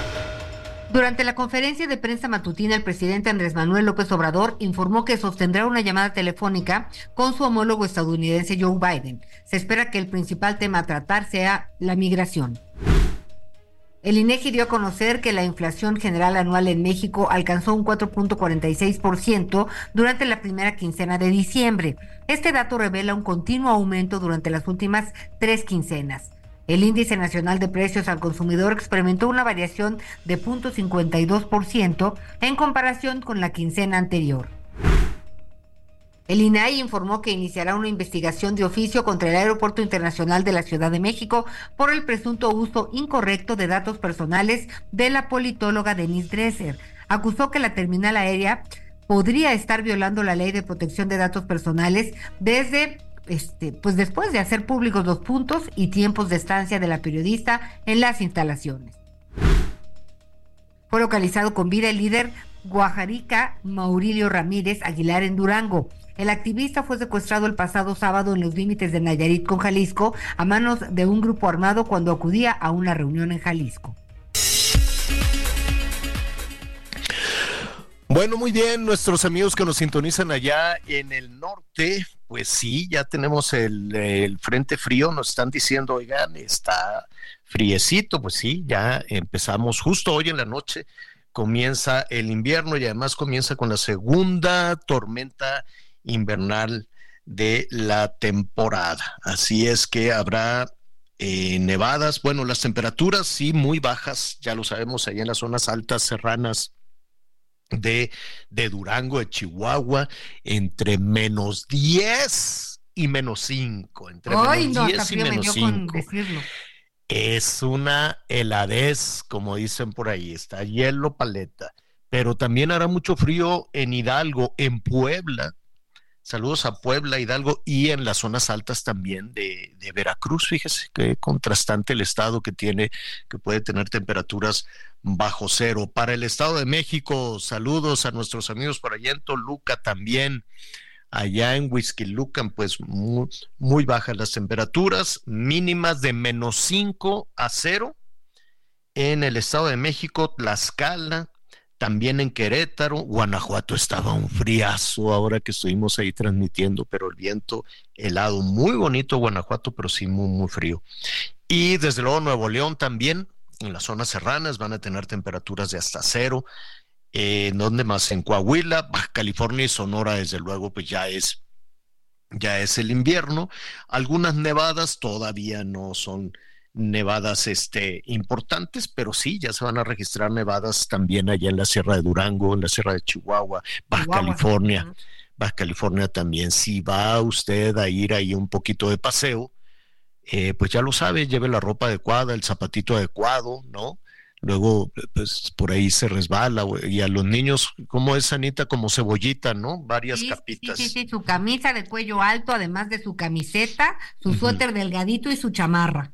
Durante la conferencia de prensa matutina, el presidente Andrés Manuel López Obrador informó que sostendrá una llamada telefónica con su homólogo estadounidense Joe Biden. Se espera que el principal tema a tratar sea la migración. El INEGI dio a conocer que la inflación general anual en México alcanzó un 4.46% durante la primera quincena de diciembre. Este dato revela un continuo aumento durante las últimas tres quincenas. El índice nacional de precios al consumidor experimentó una variación de 0.52% en comparación con la quincena anterior. El INAI informó que iniciará una investigación de oficio contra el Aeropuerto Internacional de la Ciudad de México por el presunto uso incorrecto de datos personales de la politóloga Denise Dresser. Acusó que la terminal aérea podría estar violando la ley de protección de datos personales desde este, pues después de hacer públicos los puntos y tiempos de estancia de la periodista en las instalaciones. Fue localizado con vida el líder Guajarica Maurilio Ramírez Aguilar en Durango. El activista fue secuestrado el pasado sábado en los límites de Nayarit con Jalisco a manos de un grupo armado cuando acudía a una reunión en Jalisco. Bueno, muy bien, nuestros amigos que nos sintonizan allá en el norte, pues sí, ya tenemos el, frente frío, nos están diciendo, oigan, está friecito, pues sí, ya empezamos. Justo hoy en la noche, comienza el invierno y además comienza con la segunda tormenta invernal de la temporada. Así es que habrá eh, nevadas, bueno, las temperaturas sí muy bajas, ya lo sabemos, allá en las zonas altas serranas de, de Durango, de Chihuahua, entre menos 10 y menos 5. Entre menos 10 y menos 5. Es una heladez, como dicen por ahí, está hielo paleta. Pero también hará mucho frío en Hidalgo, en Puebla, Saludos a Puebla, Hidalgo y en las zonas altas también de, Veracruz. Fíjese qué contrastante el estado que tiene, que puede tener temperaturas bajo cero. Para el Estado de México, saludos a nuestros amigos por allá en Toluca también. Allá en Lucan, pues muy, muy bajas las temperaturas, mínimas de menos 5 a 0. En el Estado de México, Tlaxcala, también en Querétaro, Guanajuato estaba un friazo ahora que estuvimos ahí transmitiendo, pero el viento helado, muy bonito Guanajuato, pero sí muy, muy frío. Y desde luego Nuevo León también, en las zonas serranas van a tener temperaturas de hasta cero. Eh, ¿Dónde más? En Coahuila, Baja California y Sonora, desde luego, pues ya es, ya es el invierno. Algunas nevadas todavía no son nevadas este, importantes, pero sí, ya se van a registrar nevadas también allá en la Sierra de Durango, en la Sierra de Chihuahua, Baja California. Baja California también. Si va usted a ir ahí un poquito de paseo, eh, pues ya lo sabe, lleve la ropa adecuada, el zapatito adecuado, ¿no? luego pues por ahí se resbala y a los niños como es sanita como cebollita no varias capitas sí, sí sí su camisa de cuello alto además de su camiseta su suéter delgadito y su chamarra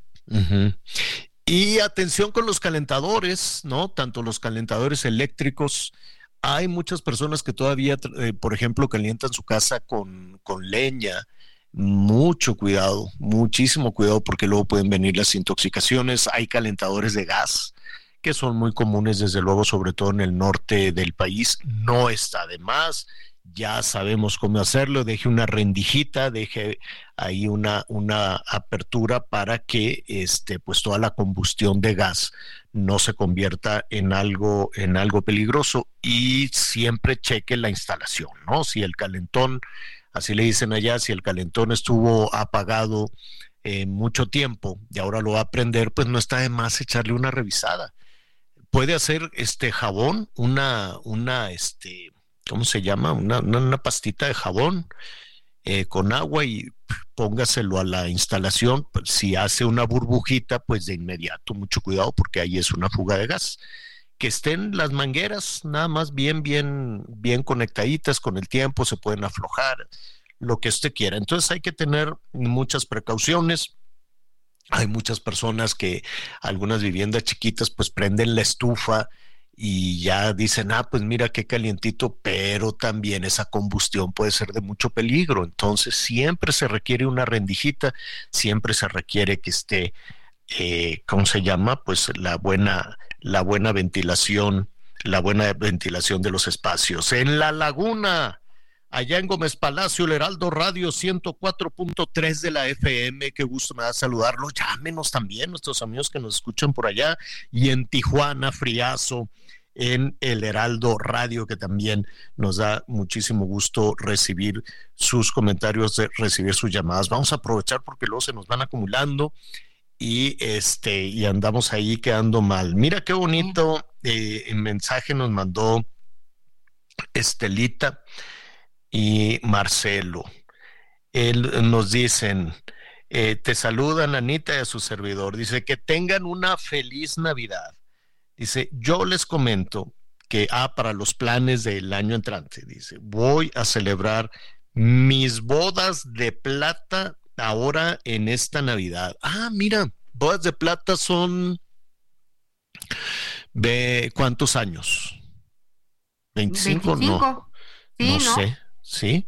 y atención con los calentadores no tanto los calentadores eléctricos. Hay muchas personas que todavía eh, por ejemplo calientan su casa con con leña. Mucho cuidado, muchísimo cuidado porque luego pueden venir las intoxicaciones. Hay calentadores de gas que son muy comunes desde luego, sobre todo en el norte del país. No está de más, ya sabemos cómo hacerlo, deje una rendijita, deje ahí una, una apertura para que este, pues toda la combustión de gas no se convierta en algo, en algo peligroso y siempre cheque la instalación, ¿no? Si el calentón, así le dicen allá, si el calentón estuvo apagado eh, mucho tiempo y ahora lo va a prender, pues no está de más echarle una revisada puede hacer este jabón, una, una, este, ¿cómo se llama? Una, una, pastita de jabón eh, con agua y póngaselo a la instalación. Si hace una burbujita, pues de inmediato, mucho cuidado porque ahí es una fuga de gas. Que estén las mangueras nada más bien, bien, bien conectaditas con el tiempo, se pueden aflojar, lo que usted quiera. Entonces hay que tener muchas precauciones hay muchas personas que algunas viviendas chiquitas pues prenden la estufa y ya dicen, ah, pues mira qué calientito, pero también esa combustión puede ser de mucho peligro. Entonces siempre se requiere una rendijita, siempre se requiere que esté, eh, ¿cómo se llama? Pues la buena, la buena ventilación, la buena ventilación de los espacios. En la laguna, allá en Gómez Palacio, el Heraldo Radio 104.3 de la FM. Qué gusto me da saludarlos. Llámenos también, nuestros amigos que nos escuchan por allá. Y en Tijuana, Friazo, en el Heraldo Radio, que también nos da muchísimo gusto recibir sus comentarios, recibir sus llamadas. Vamos a aprovechar porque luego se nos van acumulando y este y andamos ahí quedando mal. Mira qué bonito eh, mensaje nos mandó Estelita y Marcelo. Él, nos dicen, eh, te saludan Anita y a su servidor. Dice que tengan una feliz Navidad. Dice, yo les comento que, ah, para los planes del año entrante, dice, voy a celebrar mis bodas de plata ahora en esta Navidad. Ah, mira, bodas de plata son, ve, ¿cuántos años? 25, no. no, sé. ¿Sí?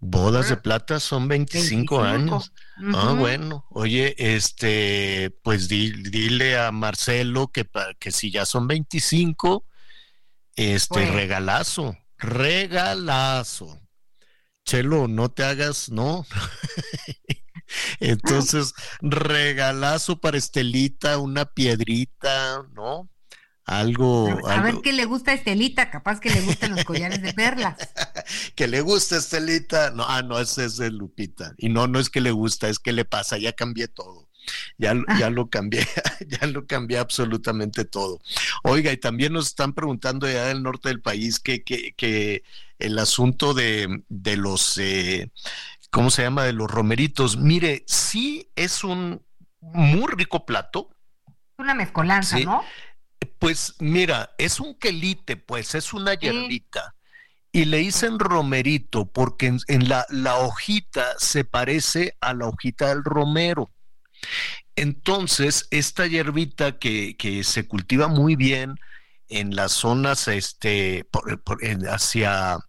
Bodas de plata son 25, años. Ah, bueno. Oye, este, pues dile a Marcelo que, que si ya son 25, este, pues. regalazo, regalazo. Chelo, no te hagas, no. (laughs) Entonces, regalazo para Estelita, una piedrita, ¿no? Algo. A, ver qué le gusta a Estelita, capaz que le gustan los collares de perlas. (laughs) que le gusta Estelita, no, ah, no, ese es el Lupita. Y no, no es que le gusta, es que le pasa, ya cambié todo. Ya, ah. ya lo cambié, (laughs) ya lo cambié absolutamente todo. Oiga, y también nos están preguntando allá del norte del país que, que, que el asunto de, de los, eh, ¿cómo se llama? De los romeritos. Mire, sí es un muy rico plato. Una mezcolanza, ¿no? Pues mira, es un quelite, pues es una hierbita. Y le dicen romerito porque en, la, la, hojita se parece a la hojita del romero. Entonces, esta hierbita que, que se cultiva muy bien en las zonas este, hacia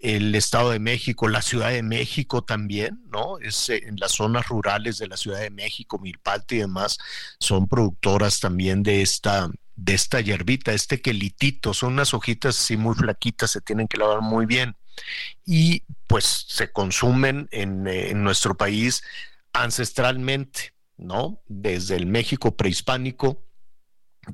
el Estado de México, la Ciudad de México también, ¿no? Es eh, en las zonas rurales de la Ciudad de México, Milpalte y demás, son productoras también de esta de esta hierbita, este quelitito, son unas hojitas así muy flaquitas, se tienen que lavar muy bien y pues se consumen en, eh, en nuestro país ancestralmente, ¿no? Desde el México prehispánico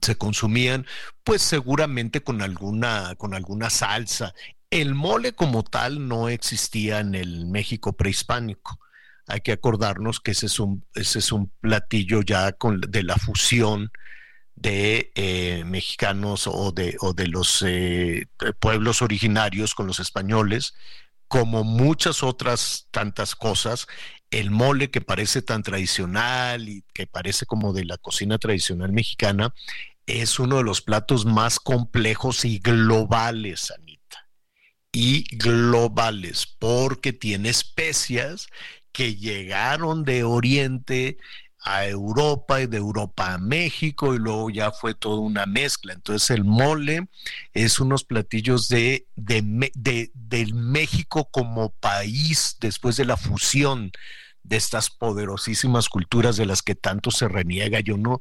se consumían pues seguramente con alguna con alguna salsa el mole como tal no existía en el México prehispánico. Hay que acordarnos que ese es un, ese es un platillo ya con, de la fusión de eh, mexicanos o de, o de los eh, pueblos originarios con los españoles, como muchas otras tantas cosas, el mole que parece tan tradicional y que parece como de la cocina tradicional mexicana, es uno de los platos más complejos y globales, Anita. Y globales, porque tiene especias que llegaron de Oriente a Europa y de Europa a México y luego ya fue toda una mezcla. Entonces el mole es unos platillos de, de, de, del México como país después de la fusión de estas poderosísimas culturas de las que tanto se reniega. Yo no,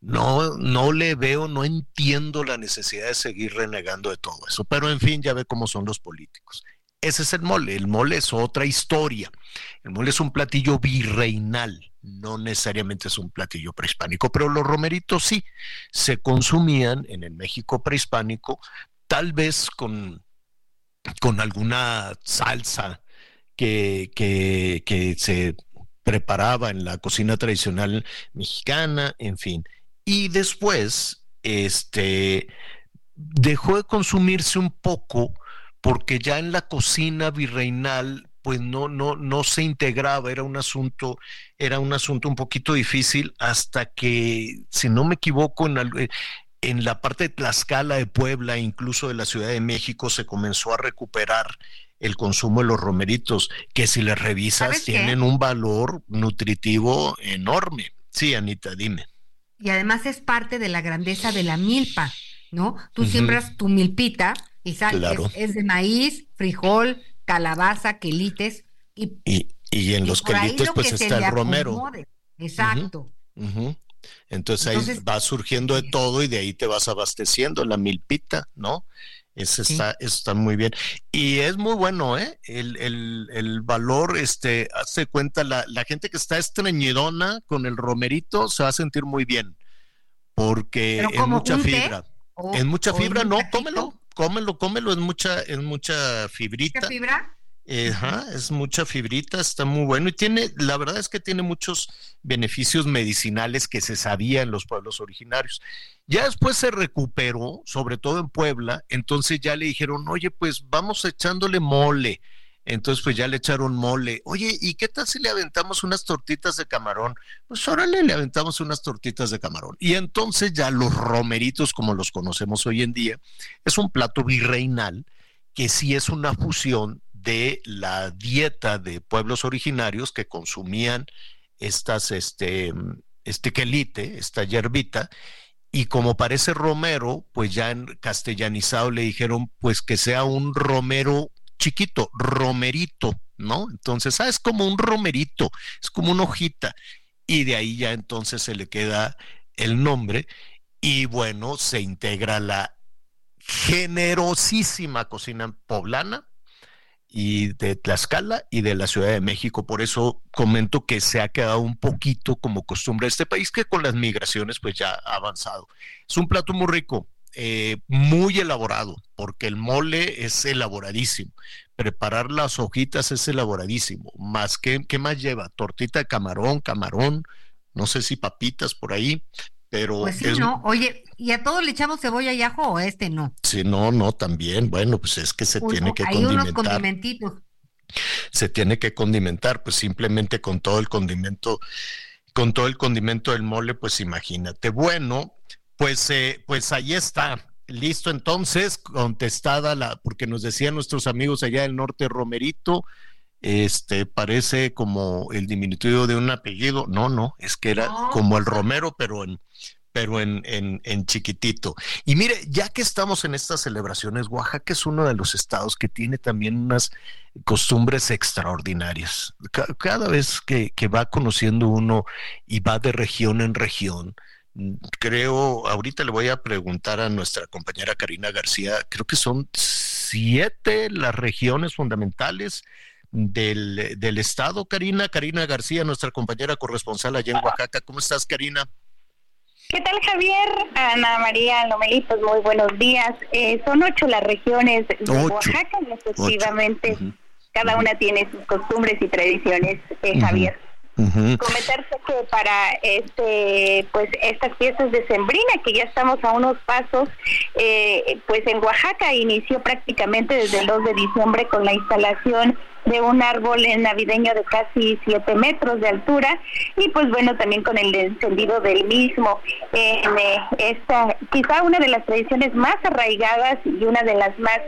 no, no le veo, no entiendo la necesidad de seguir renegando de todo eso. Pero en fin, ya ve cómo son los políticos. Ese es el mole. El mole es otra historia. El mole es un platillo virreinal, no necesariamente es un platillo prehispánico, pero los romeritos sí se consumían en el México prehispánico, tal vez con, con alguna salsa que, que, se preparaba en la cocina tradicional mexicana, en fin. Y después, este, dejó de consumirse un poco porque ya en la cocina virreinal pues no, no, no se integraba, era un asunto, era un asunto un poquito difícil hasta que, si no me equivoco, en, en la parte de Tlaxcala de Puebla, incluso de la Ciudad de México, se comenzó a recuperar el consumo de los romeritos, que si les revisas tienen un valor nutritivo enorme. Sí, Anita, dime. Y además es parte de la grandeza de la milpa, ¿no? Tú siembras tu milpita y es, de maíz, frijol, calabaza, quelites y, y, en los quelites pues está el romero. Exacto. Entonces, ahí va surgiendo de todo y de ahí te vas abasteciendo la milpita, ¿no? Eso está, está muy bien. Y es muy bueno, ¿eh? El, el, el valor, este, hace cuenta, la, la, gente que está estreñidona con el romerito se va a sentir muy bien, porque es mucha fibra. en mucha fibra, no, cómelo, cómelo, cómelo, es mucha, es mucha fibrita. ¿Mucha fibra? Ajá, es mucha fibrita, está muy bueno y tiene, la verdad es que tiene muchos beneficios medicinales que se sabía en los pueblos originarios. Ya después se recuperó, sobre todo en Puebla, entonces ya le dijeron, oye, pues vamos echándole mole. Entonces, pues ya le echaron mole. Oye, ¿y qué tal si le aventamos unas tortitas de camarón? Pues órale, le aventamos unas tortitas de camarón. Y entonces ya los romeritos, como los conocemos hoy en día, es un plato virreinal que sí es una fusión de la dieta de pueblos originarios que consumían estas, este, este quelite, esta yerbita, y como parece romero, pues ya en castellanizado le dijeron pues que sea un romero chiquito, romerito, ¿no? Entonces, ah, es como un romerito, es como una hojita, y de ahí ya entonces se le queda el nombre, y bueno, se integra la generosísima cocina poblana, y de Tlaxcala y de la Ciudad de México. Por eso comento que se ha quedado un poquito como costumbre este país que con las migraciones pues ya ha avanzado. Es un plato muy rico, eh, muy elaborado, porque el mole es elaboradísimo. Preparar las hojitas es elaboradísimo. Más que, ¿qué más lleva? Tortita de camarón, camarón, no sé si papitas por ahí, pero... Pues sí, no. Oye, ¿y a todos le echamos cebolla y ajo o este no? Sí, no, no, también. Bueno, pues es que se tiene que hay condimentar. Unos condimentitos. Se tiene que condimentar, pues simplemente con todo el condimento, con todo el condimento del mole, pues imagínate. Bueno, pues, eh, pues ahí está. Listo, entonces, contestada la, porque nos decían nuestros amigos allá del norte, Romerito, este parece como el diminutivo de un apellido. No, no, es que era como el Romero, pero en, pero en, en, en, chiquitito. Y mire, ya que estamos en estas celebraciones, Oaxaca es uno de los estados que tiene también unas costumbres extraordinarias. Cada vez que, que va conociendo uno y va de región en región, creo, ahorita le voy a preguntar a nuestra compañera Karina García, creo que son siete las regiones fundamentales del, del estado, Karina. Karina García, nuestra compañera corresponsal allá en Oaxaca. ¿Cómo estás, Karina? ¿Qué tal, Javier? Ana María Lomelitos, muy buenos días. Eh, son ocho las regiones de Oaxaca, efectivamente. Cada una tiene sus costumbres y tradiciones, eh, Javier. Comentarse que para este pues estas fiestas de Sembrina, que ya estamos a unos pasos, eh, pues en Oaxaca inició prácticamente desde el 2 de diciembre con la instalación de un árbol navideño de casi 7 metros de altura y pues bueno también con el encendido del mismo. En eh, esta quizá una de las tradiciones más arraigadas y una de las más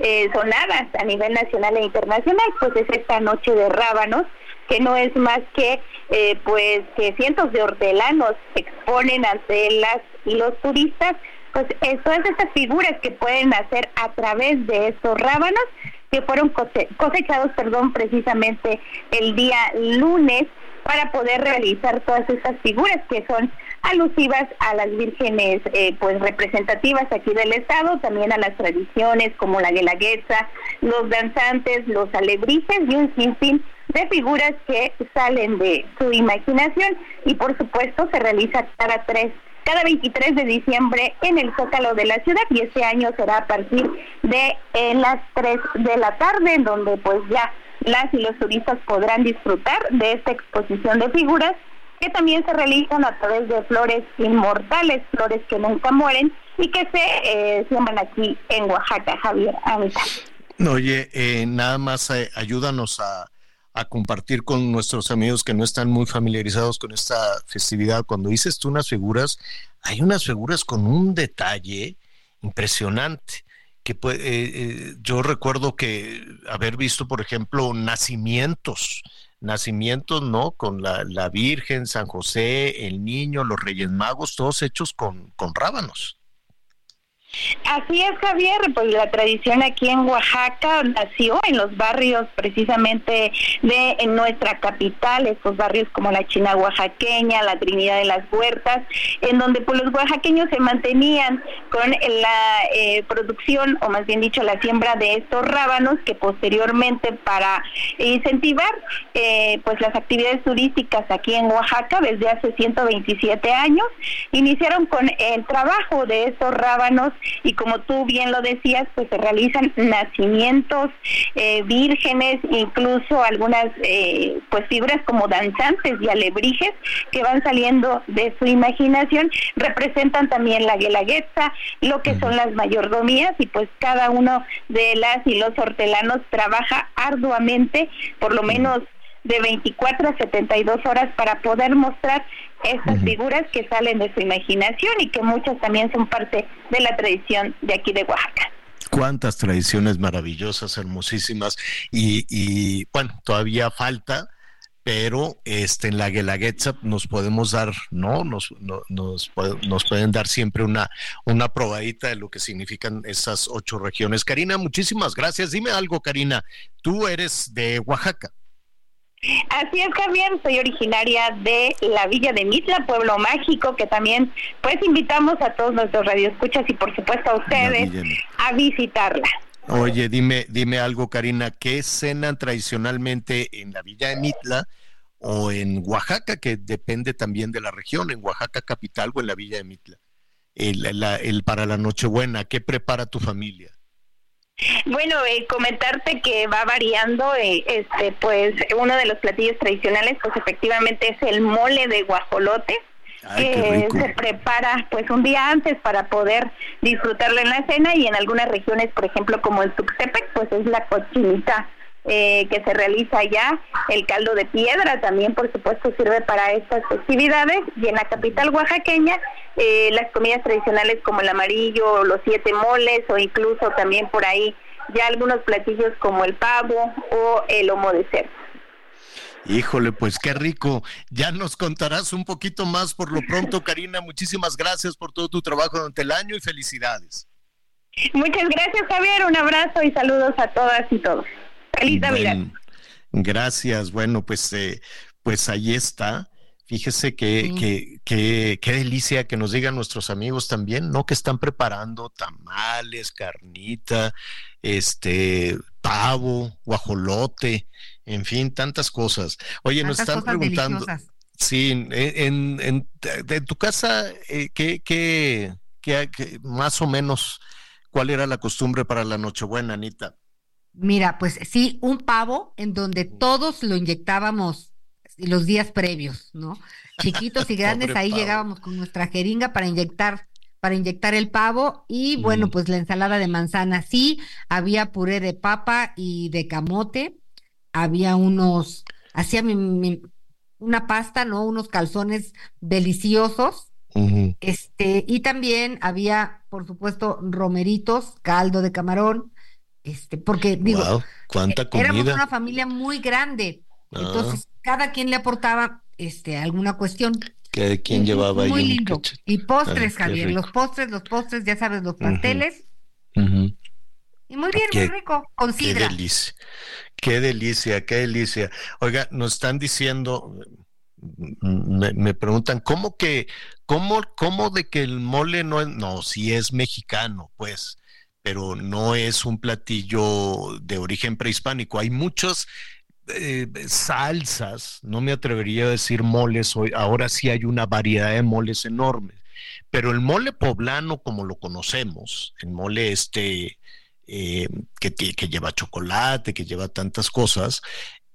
eh, sonadas a nivel nacional e internacional pues es esta noche de rábanos que no es más que eh, pues que cientos de hortelanos exponen ante las y los turistas pues todas estas figuras que pueden hacer a través de estos rábanos que fueron cosechados, perdón, precisamente el día lunes para poder realizar todas estas figuras que son alusivas a las vírgenes eh, pues representativas aquí del estado, también a las tradiciones como la guelaguetza, los danzantes, los alebrijes y un sinfín de figuras que salen de su imaginación. Y por supuesto se realiza cada tres cada 23 de diciembre en el Zócalo de la ciudad. Y este año será a partir de las 3 de la tarde, en donde pues ya las y los turistas podrán disfrutar de esta exposición de figuras que también se realizan a través de flores inmortales, flores que nunca mueren y que se eh, aquí en Oaxaca, Javier Anita. Oye, eh, nada más ayúdanos a a compartir con nuestros amigos que no están muy familiarizados con esta festividad. Cuando dices tú unas figuras, hay unas figuras con un detalle impresionante. Que eh, eh, yo recuerdo que haber visto, por ejemplo, nacimientos, nacimientos, ¿no? Con la, la Virgen, San José, el niño, los Reyes Magos, todos hechos con, con rábanos. Así es, Javier, pues la tradición aquí en Oaxaca nació en los barrios precisamente de en nuestra capital, estos barrios como la China oaxaqueña, la Trinidad de las Huertas, en donde pues los oaxaqueños se mantenían con la eh, producción, o más bien dicho, la siembra de estos rábanos que posteriormente para incentivar eh, pues las actividades turísticas aquí en Oaxaca desde hace 127 años, iniciaron con el trabajo de estos rábanos y como tú bien lo decías, pues se realizan nacimientos eh, vírgenes, incluso algunas eh, pues figuras como danzantes y alebrijes que van saliendo de su imaginación, representan también la guelaguetza, lo que son las mayordomías y pues cada uno de las y los hortelanos trabaja arduamente, por lo menos de 24 a 72 horas para poder mostrar estas figuras que salen de su imaginación y que muchas también son parte de la tradición de aquí de Oaxaca cuántas tradiciones maravillosas, hermosísimas, y, bueno, todavía falta, pero este en la Guelaguetza nos podemos dar, ¿no? Nos, nos, nos, pueden dar siempre una, una probadita de lo que significan esas ocho regiones. Karina, muchísimas gracias. Dime algo, Karina, tú eres de Oaxaca. Así es, Javier, soy originaria de la Villa de Mitla, pueblo mágico, que también pues invitamos a todos nuestros radioescuchas y por supuesto a ustedes a visitarla. Oye, dime, dime algo, Karina, ¿qué cenan tradicionalmente en la Villa de Mitla o en Oaxaca, que depende también de la región, en Oaxaca capital o en la Villa de Mitla? el para la Nochebuena, ¿qué prepara tu familia? Bueno, eh, comentarte que va variando, eh, este, pues uno de los platillos tradicionales, pues efectivamente es el mole de guajolote. que se prepara pues un día antes para poder disfrutarlo en la cena y en algunas regiones, por ejemplo como el Tuxtepec, pues es la cochinita eh, que se realiza allá. El caldo de piedra también, por supuesto, sirve para estas festividades. Y en la capital oaxaqueña, eh, las comidas tradicionales como el amarillo, los siete moles o incluso también por ahí ya algunos platillos como el pavo o el lomo de cerdo. Híjole, pues qué rico. Ya nos contarás un poquito más por lo pronto, (laughs) Karina. Muchísimas gracias por todo tu trabajo durante el año y felicidades. Muchas gracias, Javier. Un abrazo y saludos a todas y todos. Feliz Navidad. gracias. Bueno, pues, eh, pues ahí está. Fíjese que, que, que, qué delicia que nos digan nuestros amigos también, ¿no? Que están preparando tamales, carnita, este, pavo, guajolote, en fin, tantas cosas. Oye, nos están preguntando. Sí, en, en, de tu casa, eh, ¿qué, qué, qué, más o menos, cuál era la costumbre para la Nochebuena, Anita? Mira, pues sí, un pavo en donde todos lo inyectábamos los días previos, ¿no? Chiquitos y (laughs) grandes, ahí llegábamos con nuestra jeringa para inyectar para inyectar el pavo y bueno, pues la ensalada de manzana. Sí, había puré de papa y de camote, había unos, hacía una pasta, ¿no? Unos calzones deliciosos. Este, y también había, por supuesto, romeritos, caldo de camarón, este, porque digo, cuánta comida. éramos una familia muy grande, ah. entonces cada quien le aportaba este alguna cuestión que quien llevaba Muy lindo. Y postres, Javier, los postres, los postres, ya sabes, los pasteles. Y muy bien, muy rico, con. Qué delicia, qué delicia, qué delicia. Oiga, nos están diciendo, me, preguntan, ¿cómo que, cómo, cómo de que el mole no es, no, si es mexicano, pues, pero no es un platillo de origen prehispánico. Hay muchos eh, salsas, no me atrevería a decir moles hoy, ahora sí hay una variedad de moles enormes, pero el mole poblano como lo conocemos, el mole este eh, que, que, lleva chocolate, que lleva tantas cosas,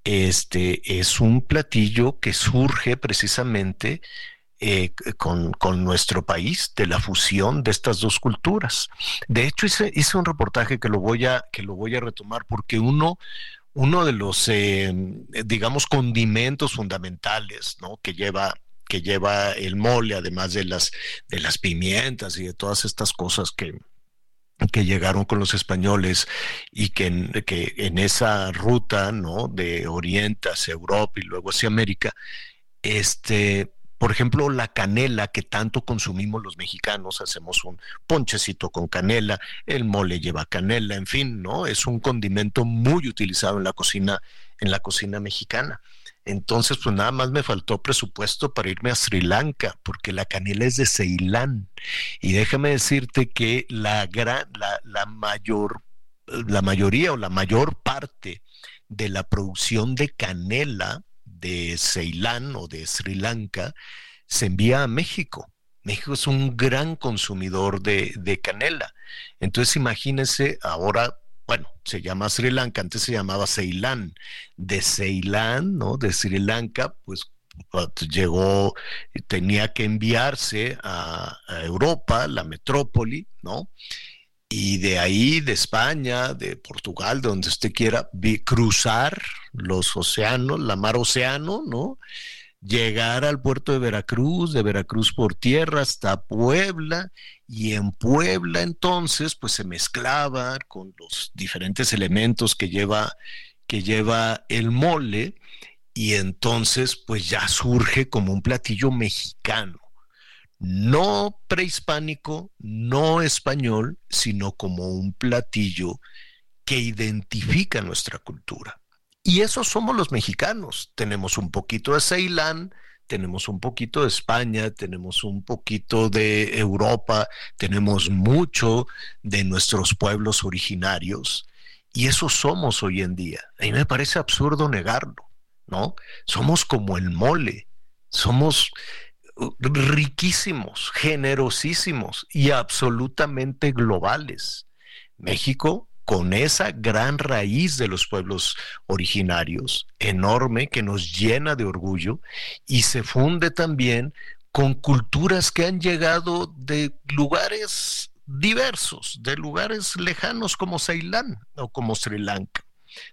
este es un platillo que surge precisamente eh, con, con, nuestro país, de la fusión de estas dos culturas. De hecho, hice, hice un reportaje que lo voy a, que lo voy a retomar porque uno, uno de los, eh, digamos, condimentos fundamentales, ¿no? Que lleva que lleva el mole, además de las, de las pimientas y de todas estas cosas que, que llegaron con los españoles y que en, que en esa ruta, ¿no? De Oriente hacia Europa y luego hacia América, este, por ejemplo, la canela que tanto consumimos los mexicanos, hacemos un ponchecito con canela, el mole lleva canela, en fin, ¿no? Es un condimento muy utilizado en la cocina, en la cocina mexicana. Entonces, pues nada más me faltó presupuesto para irme a Sri Lanka, porque la canela es de Ceilán. Y déjame decirte que la gran, la, la mayor, la mayoría o la mayor parte de la producción de canela de Ceilán o de Sri Lanka se envía a México. México es un gran consumidor de, canela. Entonces imagínense, ahora, bueno, se llama Sri Lanka, antes se llamaba Ceilán. De Ceilán, ¿no? De Sri Lanka, pues llegó, tenía que enviarse a, a Europa, la metrópoli, ¿no? Y de ahí, de España, de Portugal, de donde usted quiera, cruzar los océanos, la mar océano, ¿no? Llegar al puerto de Veracruz, de Veracruz por tierra hasta Puebla, y en Puebla entonces, pues se mezclaba con los diferentes elementos que lleva, que lleva el mole, y entonces, pues ya surge como un platillo mexicano no prehispánico, no español, sino como un platillo que identifica nuestra cultura. Y eso somos los mexicanos. Tenemos un poquito de Ceilán, tenemos un poquito de España, tenemos un poquito de Europa, tenemos mucho de nuestros pueblos originarios. Y eso somos hoy en día. A mí me parece absurdo negarlo, ¿no? Somos como el mole. Somos riquísimos, generosísimos y absolutamente globales. México, con esa gran raíz de los pueblos originarios, enorme, que nos llena de orgullo, y se funde también con culturas que han llegado de lugares diversos, de lugares lejanos como Ceilán o como Sri Lanka.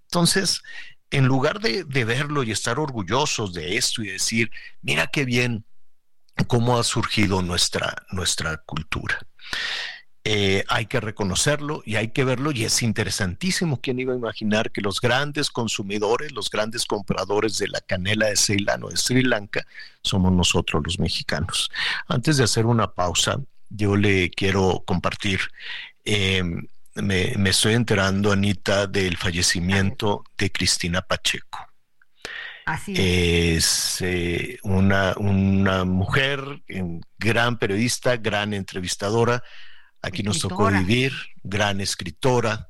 Entonces, en lugar de, de verlo y estar orgullosos de esto y decir, mira qué bien, cómo ha surgido nuestra, nuestra cultura. eh, hay que reconocerlo y hay que verlo y es interesantísimo. ¿Quién iba a imaginar que los grandes consumidores, los grandes compradores de la canela de Ceilán o de Sri Lanka somos nosotros los mexicanos? Antes de hacer una pausa, yo le quiero compartir. Em, me, estoy enterando, Anita, del fallecimiento de Cristina Pacheco. Así es. Eh, una, una mujer, em, gran periodista, gran entrevistadora, Aquí nos tocó vivir, gran escritora,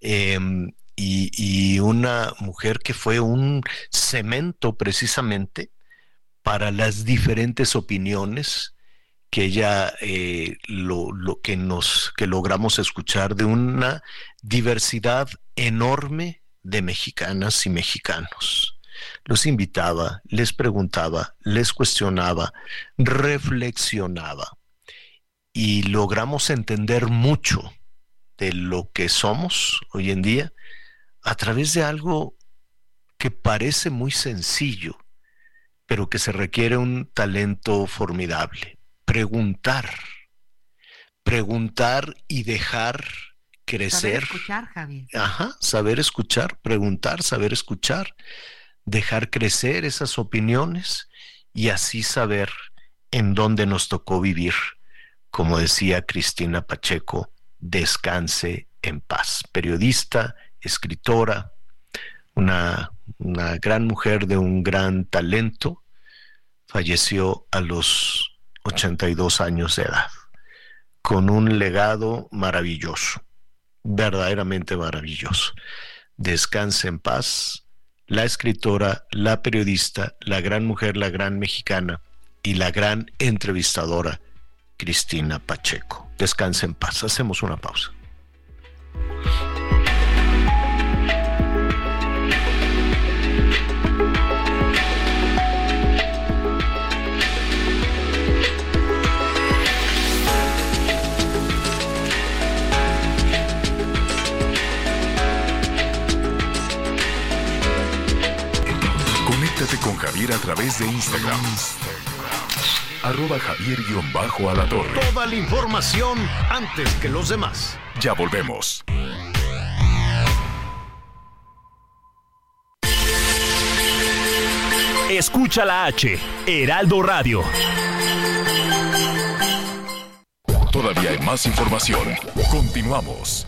em, y, una mujer que fue un cemento precisamente para las diferentes opiniones que ella eh, lo, que nos que logramos escuchar de una diversidad enorme de mexicanas y mexicanos. Los invitaba, les preguntaba, les cuestionaba, reflexionaba y logramos entender mucho de lo que somos hoy en día a través de algo que parece muy sencillo, pero que se requiere un talento formidable. Preguntar. Preguntar y dejar crecer. Saber escuchar, Javier. Ajá, saber escuchar, preguntar, saber escuchar, dejar crecer esas opiniones y así saber en dónde nos tocó vivir como decía Cristina Pacheco, descanse en paz. Periodista, escritora, una, gran mujer de un gran talento, falleció a los 82 años de edad, con un legado maravilloso, verdaderamente maravilloso. Descanse en paz, la escritora, la periodista, la gran mujer, la gran mexicana y la gran entrevistadora Cristina Pacheco. Descanse en paz. Hacemos una pausa. Conéctate con Javier a través de Instagram arroba javier torre. Toda la información antes que los demás. Ya volvemos. Escucha la H, Heraldo Radio. Todavía hay más información. Continuamos.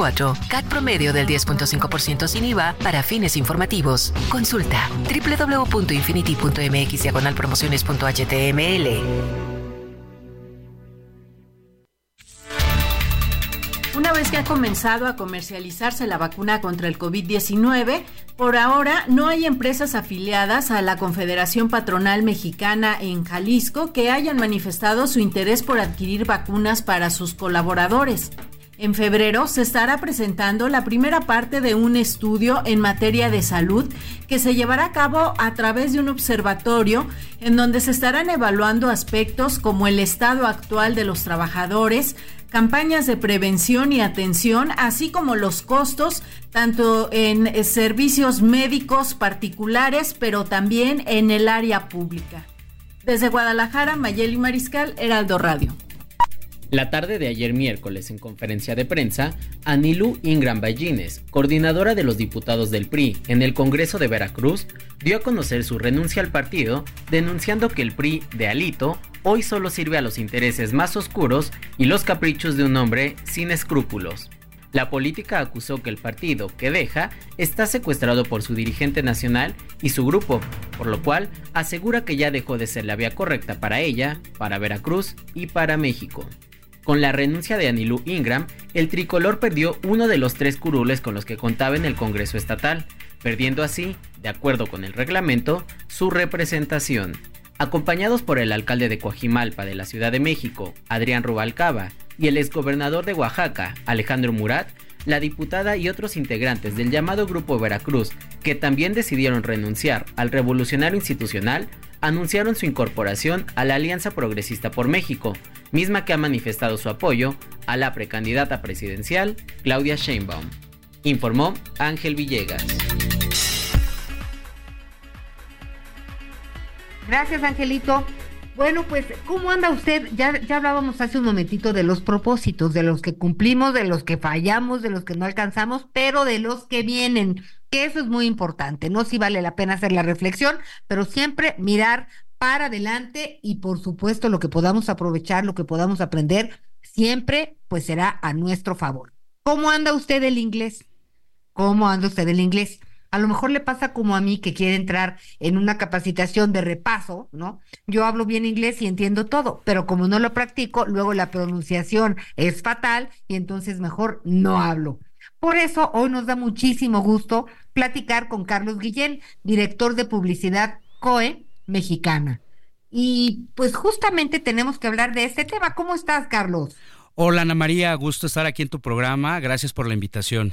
CAT promedio del 10.5% sin IVA para fines informativos. Consulta www.infinity.mx promociones.html. Una vez que ha comenzado a comercializarse la vacuna contra el COVID-19, por ahora no hay empresas afiliadas a la Confederación Patronal Mexicana en Jalisco que hayan manifestado su interés por adquirir vacunas para sus colaboradores. En febrero se estará presentando la primera parte de un estudio en materia de salud que se llevará a cabo a través de un observatorio en donde se estarán evaluando aspectos como el estado actual de los trabajadores, campañas de prevención y atención, así como los costos tanto en servicios médicos particulares, pero también en el área pública. Desde Guadalajara, Mayeli Mariscal, Heraldo Radio. La tarde de ayer miércoles, en conferencia de prensa, Anilú Ingram Ballines, coordinadora de los diputados del PRI en el Congreso de Veracruz, dio a conocer su renuncia al partido, denunciando que el PRI de Alito hoy solo sirve a los intereses más oscuros y los caprichos de un hombre sin escrúpulos. La política acusó que el partido que deja está secuestrado por su dirigente nacional y su grupo, por lo cual asegura que ya dejó de ser la vía correcta para ella, para Veracruz y para México. Con la renuncia de Anilú Ingram, el tricolor perdió uno de los tres curules con los que contaba en el Congreso Estatal, perdiendo así, de acuerdo con el reglamento, su representación. Acompañados por el alcalde de Coajimalpa de la Ciudad de México, Adrián Rubalcaba, y el exgobernador de Oaxaca, Alejandro Murat, la diputada y otros integrantes del llamado Grupo Veracruz, que también decidieron renunciar al revolucionario institucional, anunciaron su incorporación a la Alianza Progresista por México, misma que ha manifestado su apoyo a la precandidata presidencial Claudia Sheinbaum. Informó Ángel Villegas. Gracias, Angelito. Bueno, pues, ¿cómo anda usted? Ya, ya hablábamos hace un momentito de los propósitos, de los que cumplimos, de los que fallamos, de los que no alcanzamos, pero de los que vienen, que eso es muy importante, ¿no? Sí vale la pena hacer la reflexión, pero siempre mirar para adelante y por supuesto lo que podamos aprovechar, lo que podamos aprender, siempre pues será a nuestro favor. ¿Cómo anda usted el inglés? ¿Cómo anda usted el inglés? A lo mejor le pasa como a mí que quiere entrar en una capacitación de repaso, ¿no? Yo hablo bien inglés y entiendo todo, pero como no lo practico, luego la pronunciación es fatal y entonces mejor no hablo. Por eso hoy nos da muchísimo gusto platicar con Carlos Guillén, director de publicidad COE mexicana. Y pues justamente tenemos que hablar de este tema. ¿Cómo estás, Carlos? Hola, Ana María, gusto estar aquí en tu programa. Gracias por la invitación.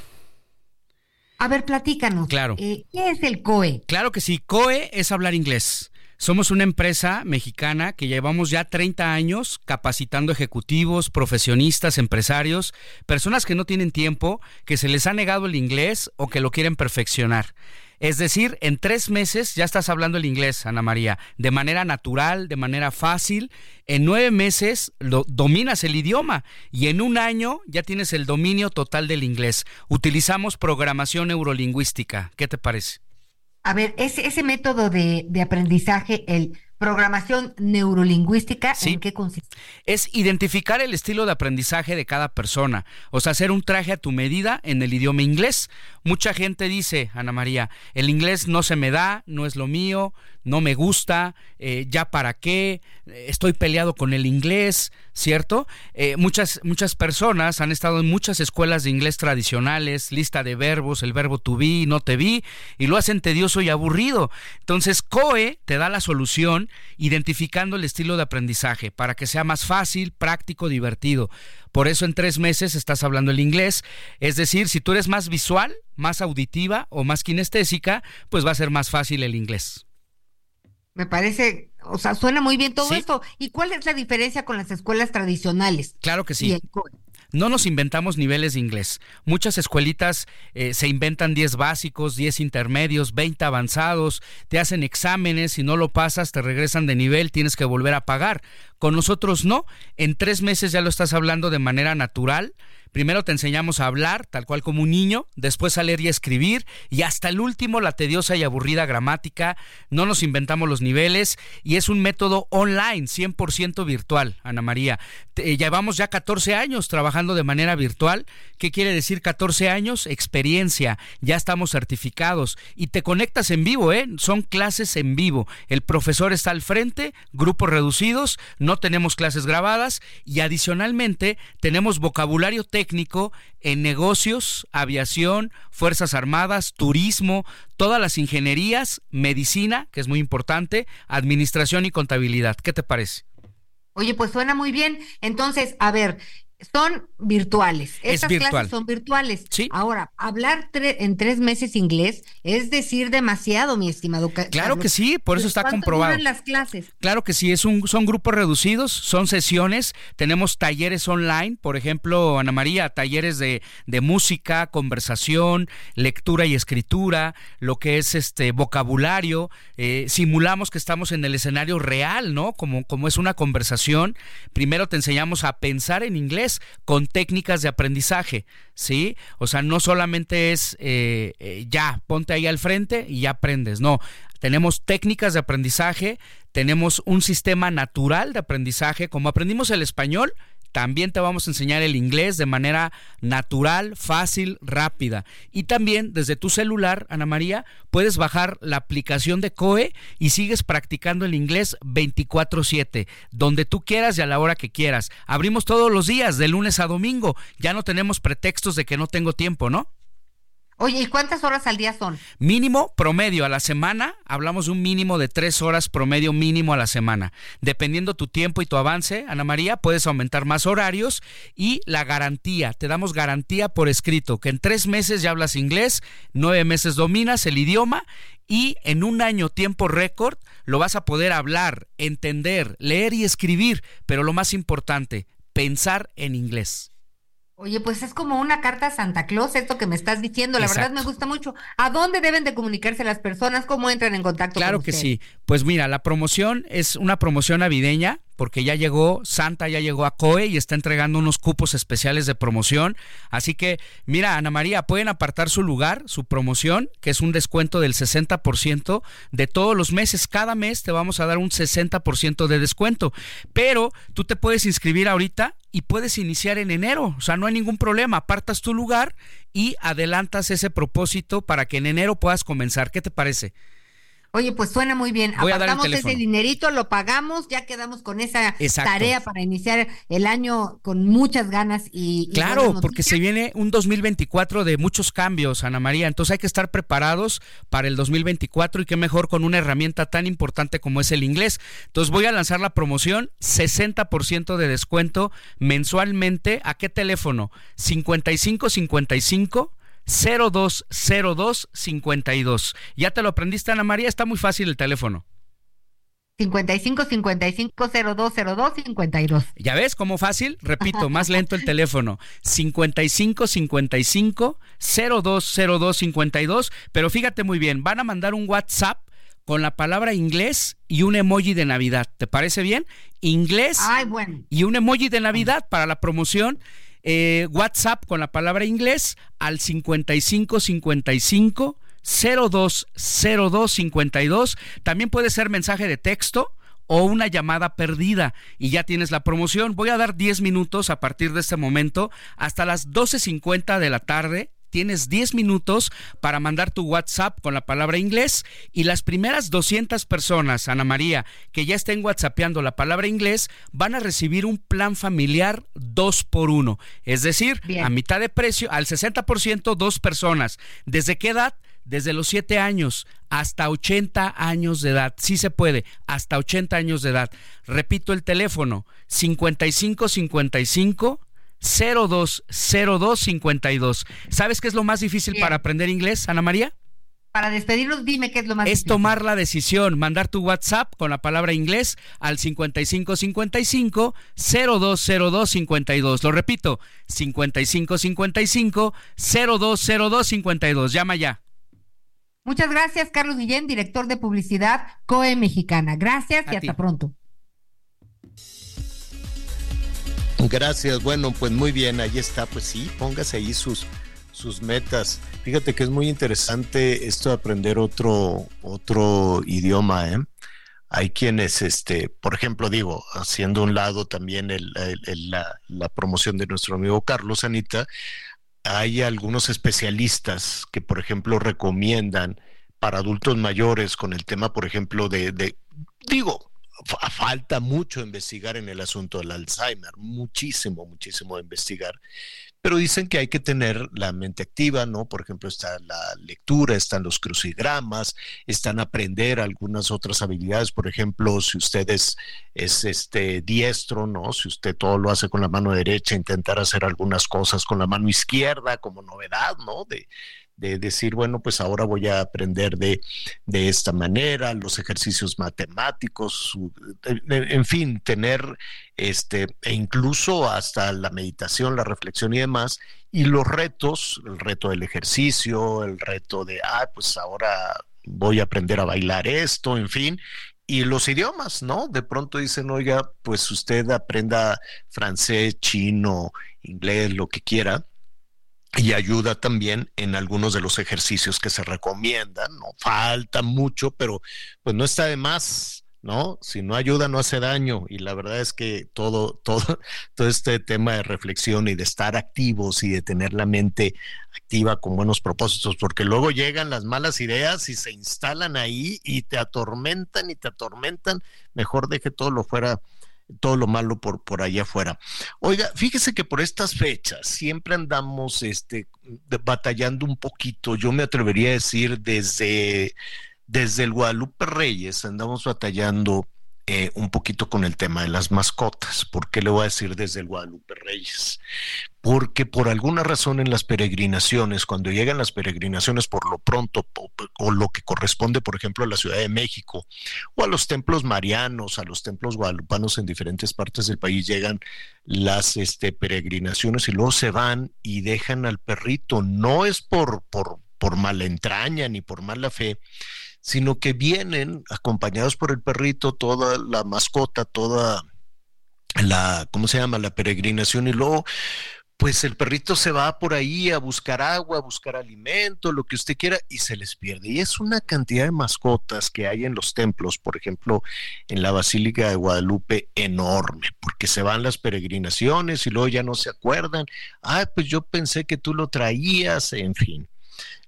A ver, platícanos. Claro. Eh, ¿Qué es el COE? Claro que sí. COE es hablar inglés. Somos una empresa mexicana que llevamos ya 30 años capacitando ejecutivos, profesionistas, empresarios, personas que no tienen tiempo, que se les ha negado el inglés o que lo quieren perfeccionar. Es decir, en tres meses ya estás hablando el inglés, Ana María, de manera natural, de manera fácil. En nueve meses dominas el idioma y en un año ya tienes el dominio total del inglés. Utilizamos programación neurolingüística. ¿Qué te parece? A ver, ese, ese método de, de aprendizaje, el Programación neurolingüística, ¿en qué consiste? Es identificar el estilo de aprendizaje de cada persona, o sea, hacer un traje a tu medida en el idioma inglés. Mucha gente dice, Ana María, el inglés no se me da, no es lo mío, no me gusta, eh, ya para qué, estoy peleado con el inglés, ¿cierto? Eh, muchas, muchas personas han estado en muchas escuelas de inglés tradicionales, lista de verbos, el verbo to be, no te vi, y lo hacen tedioso y aburrido. Entonces, COE te da la solución identificando el estilo de aprendizaje para que sea más fácil, práctico, divertido. Por eso en tres meses estás hablando el inglés. Es decir, si tú eres más visual, más auditiva o más kinestésica, pues va a ser más fácil el inglés. Me parece, o sea, suena muy bien todo esto. ¿Y cuál es la diferencia con las escuelas tradicionales? Claro que sí. No nos inventamos niveles de inglés. Muchas escuelitas eh, se inventan 10 básicos, 10 intermedios, 20 avanzados, te hacen exámenes, si no lo pasas te regresan de nivel, tienes que volver a pagar. Con nosotros no, en tres meses ya lo estás hablando de manera natural, Primero te enseñamos a hablar, tal cual como un niño, después a leer y escribir, y hasta el último la tediosa y aburrida gramática. No nos inventamos los niveles y es un método online, 100% virtual, Ana María. llevamos ya 14 años trabajando de manera virtual. ¿Qué quiere decir 14 años? Experiencia, ya estamos certificados y te conectas en vivo, ¿eh? Son clases en vivo. El profesor está al frente, grupos reducidos, no tenemos clases grabadas y adicionalmente tenemos vocabulario técnico técnico en negocios, aviación, Fuerzas Armadas, turismo, todas las ingenierías, medicina, que es muy importante, administración y contabilidad. ¿Qué te parece? Oye, pues suena muy bien. Entonces, a ver, son virtuales. Estas clases son virtuales. Sí. Ahora, hablar en tres meses inglés es decir demasiado, mi estimado. Claro que sí, por eso está comprobado. Duran las clases? Claro que sí, es un, son grupos reducidos, son sesiones, tenemos talleres online, por ejemplo, Ana María, talleres de, de música, conversación, lectura y escritura, lo que es este vocabulario, eh, simulamos que estamos en el escenario real, ¿no? Como, como es una conversación. Primero te enseñamos a pensar en inglés con técnicas de aprendizaje, ¿sí? O sea, no solamente es eh, eh, ya, ponte ahí al frente y ya aprendes, no. Tenemos técnicas de aprendizaje, tenemos un sistema natural de aprendizaje, como aprendimos el español, también te vamos a enseñar el inglés de manera natural, fácil, rápida. Y también desde tu celular, Ana María, puedes bajar la aplicación de COE y sigues practicando el inglés 24/7, donde tú quieras y a la hora que quieras. Abrimos todos los días, de lunes a domingo. Ya no tenemos pretextos de que no tengo tiempo, ¿no? Oye, ¿y cuántas horas al día son? Mínimo promedio a la semana, hablamos de un mínimo de tres horas promedio mínimo a la semana. Dependiendo tu tiempo y tu avance, Ana María, puedes aumentar más horarios y la garantía, te damos garantía por escrito, que en tres meses ya hablas inglés, nueve meses dominas el idioma y en un año tiempo récord lo vas a poder hablar, entender, leer y escribir, pero lo más importante, pensar en inglés. Oye, pues es como una carta a Santa Claus, esto que me estás diciendo. La verdad me gusta mucho. ¿A dónde deben de comunicarse las personas? ¿Cómo entran en contacto? Claro que sí. Pues mira, la promoción es una promoción navideña porque ya llegó, Santa ya llegó a COE y está entregando unos cupos especiales de promoción. Así que, mira, Ana María, pueden apartar su lugar, su promoción, que es un descuento del 60% de todos los meses. Cada mes te vamos a dar un 60% de descuento. Pero tú te puedes inscribir ahorita y puedes iniciar en enero. O sea, no hay ningún problema. Apartas tu lugar y adelantas ese propósito para que en enero puedas comenzar. ¿Qué te parece? Oye, pues suena muy bien. Voy Apartamos ese dinerito, lo pagamos, ya quedamos con esa tarea para iniciar el año con muchas ganas y... claro, porque se viene un 2024 de muchos cambios, Ana María, entonces hay que estar preparados para el 2024 y qué mejor con una herramienta tan importante como es el inglés. Entonces voy a lanzar la promoción, 60% de descuento mensualmente. ¿A qué teléfono? 5555 020252. ¿Ya te lo aprendiste, Ana María? Está muy fácil el teléfono. 55 55 0202 52. ¿Ya ves cómo fácil? Repito, más lento el teléfono. 55 55 0202 52. Pero fíjate muy bien, van a mandar un WhatsApp con la palabra inglés y un emoji de Navidad. ¿Te parece bien? Inglés y un emoji de Navidad para la promoción eh, WhatsApp con la palabra inglés al 5555 020252. También puede ser mensaje de texto o una llamada perdida y ya tienes la promoción. Voy a dar 10 minutos a partir de este momento hasta las 12.50 de la tarde tienes 10 minutos para mandar tu WhatsApp con la palabra inglés y las primeras 200 personas, Ana María, que ya estén WhatsAppeando la palabra inglés, van a recibir un plan familiar 2 por 1. Es decir, a mitad de precio, al 60%, dos personas. ¿Desde qué edad? Desde los 7 años hasta 80 años de edad. Sí se puede, hasta 80 años de edad. Repito el teléfono, 5555 020252. ¿Sabes qué es lo más difícil para aprender inglés, Ana María? Para despedirnos, dime qué es lo más es tomar la decisión, mandar tu WhatsApp con la palabra inglés al 5555 020252. Lo repito, 5555 020252. Llama ya. Muchas gracias, Carlos Guillén, director de publicidad COE Mexicana. Gracias y hasta pronto. Gracias, bueno, pues muy bien, ahí está, pues sí, póngase ahí sus, sus metas. Fíjate que es muy interesante esto de aprender otro, otro idioma, ¿eh? Hay quienes, este, por ejemplo, digo, haciendo un lado también la, promoción de nuestro amigo Carlos Anita, hay algunos especialistas que, por ejemplo, recomiendan para adultos mayores con el tema, por ejemplo, de digo, falta mucho investigar en el asunto del Alzheimer, muchísimo, muchísimo investigar. Pero dicen que hay que tener la mente activa, ¿no? Por ejemplo, está la lectura, están los crucigramas, están aprender algunas otras habilidades. Por ejemplo, si usted es, es este diestro, ¿no? Si usted todo lo hace con la mano derecha, intentar hacer algunas cosas con la mano izquierda como novedad, ¿no? De, de decir, bueno, pues ahora voy a aprender de, de esta manera, los ejercicios matemáticos, en fin, tener este, e incluso hasta la meditación, la reflexión y demás, y los retos, el reto del ejercicio, el reto de, ah, pues ahora voy a aprender a bailar esto, en fin, y los idiomas, ¿no? De pronto dicen, oiga, pues usted aprenda francés, chino, inglés, lo que quiera, y ayuda también en algunos de los ejercicios que se recomiendan. No falta mucho, pero pues no está de más, ¿no? Si no ayuda, no hace daño. Y la verdad es que todo, (laughs) todo, todo este tema de reflexión y de estar activos y de tener la mente activa con buenos propósitos, porque luego llegan las malas ideas y se instalan ahí y te atormentan y te atormentan. Mejor deje todo lo fuera todo lo malo por, por allá afuera. Oiga, fíjese que por estas fechas siempre andamos este, batallando un poquito, yo me atrevería a decir desde, desde el Guadalupe Reyes, andamos batallando eh, un poquito con el tema de las mascotas. ¿Por qué le voy a decir desde el Guadalupe Reyes? Porque por alguna razón en las peregrinaciones, cuando llegan las peregrinaciones por lo pronto, o, lo que corresponde, por ejemplo, a la Ciudad de México, o a los templos marianos, a los templos guadalupanos en diferentes partes del país, llegan las este, peregrinaciones y luego se van y dejan al perrito. No es por, por, por mala entraña ni por mala fe, sino que vienen acompañados por el perrito, toda la mascota, toda la, ¿cómo se llama? La peregrinación y luego, pues el perrito se va por ahí a buscar agua, a buscar alimento, lo que usted quiera, y se les pierde. Y es una cantidad de mascotas que hay en los templos, por ejemplo, en la Basílica de Guadalupe, enorme, porque se van las peregrinaciones y luego ya no se acuerdan. Ah, pues yo pensé que tú lo traías, en fin.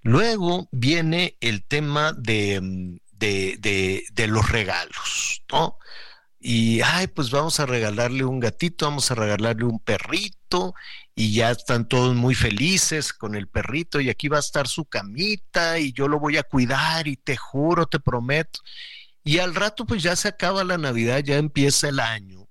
Luego viene el tema de, mm, de, de, los regalos, ¿no? Y, ay, pues vamos a regalarle un gatito, vamos a regalarle un perrito, y ya están todos muy felices con el perrito, y aquí va a estar su camita, y yo lo voy a cuidar, y te juro, te prometo. Y al rato, pues ya se acaba la Navidad, ya empieza el año,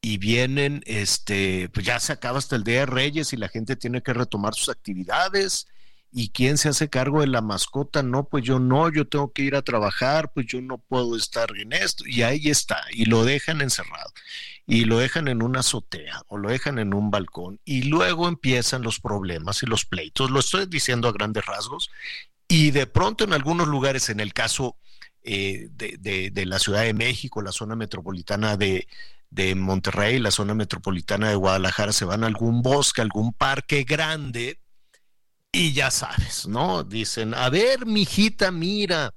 y vienen, este, pues ya se acaba hasta el Día de Reyes, y la gente tiene que retomar sus actividades, ¿Y quién se hace cargo de la mascota? No, pues yo no, yo tengo que ir a trabajar, pues yo no puedo estar en esto. Y ahí está, y lo dejan encerrado, y lo dejan en una azotea, o lo dejan en un balcón, y luego empiezan los problemas y los pleitos. Lo estoy diciendo a grandes rasgos, y de pronto en algunos lugares, en el caso eh, de, la Ciudad de México, la zona metropolitana de, de Monterrey, la zona metropolitana de Guadalajara, se van a algún bosque, algún parque grande, y ya sabes, ¿no? Dicen, a ver, mijita, mira,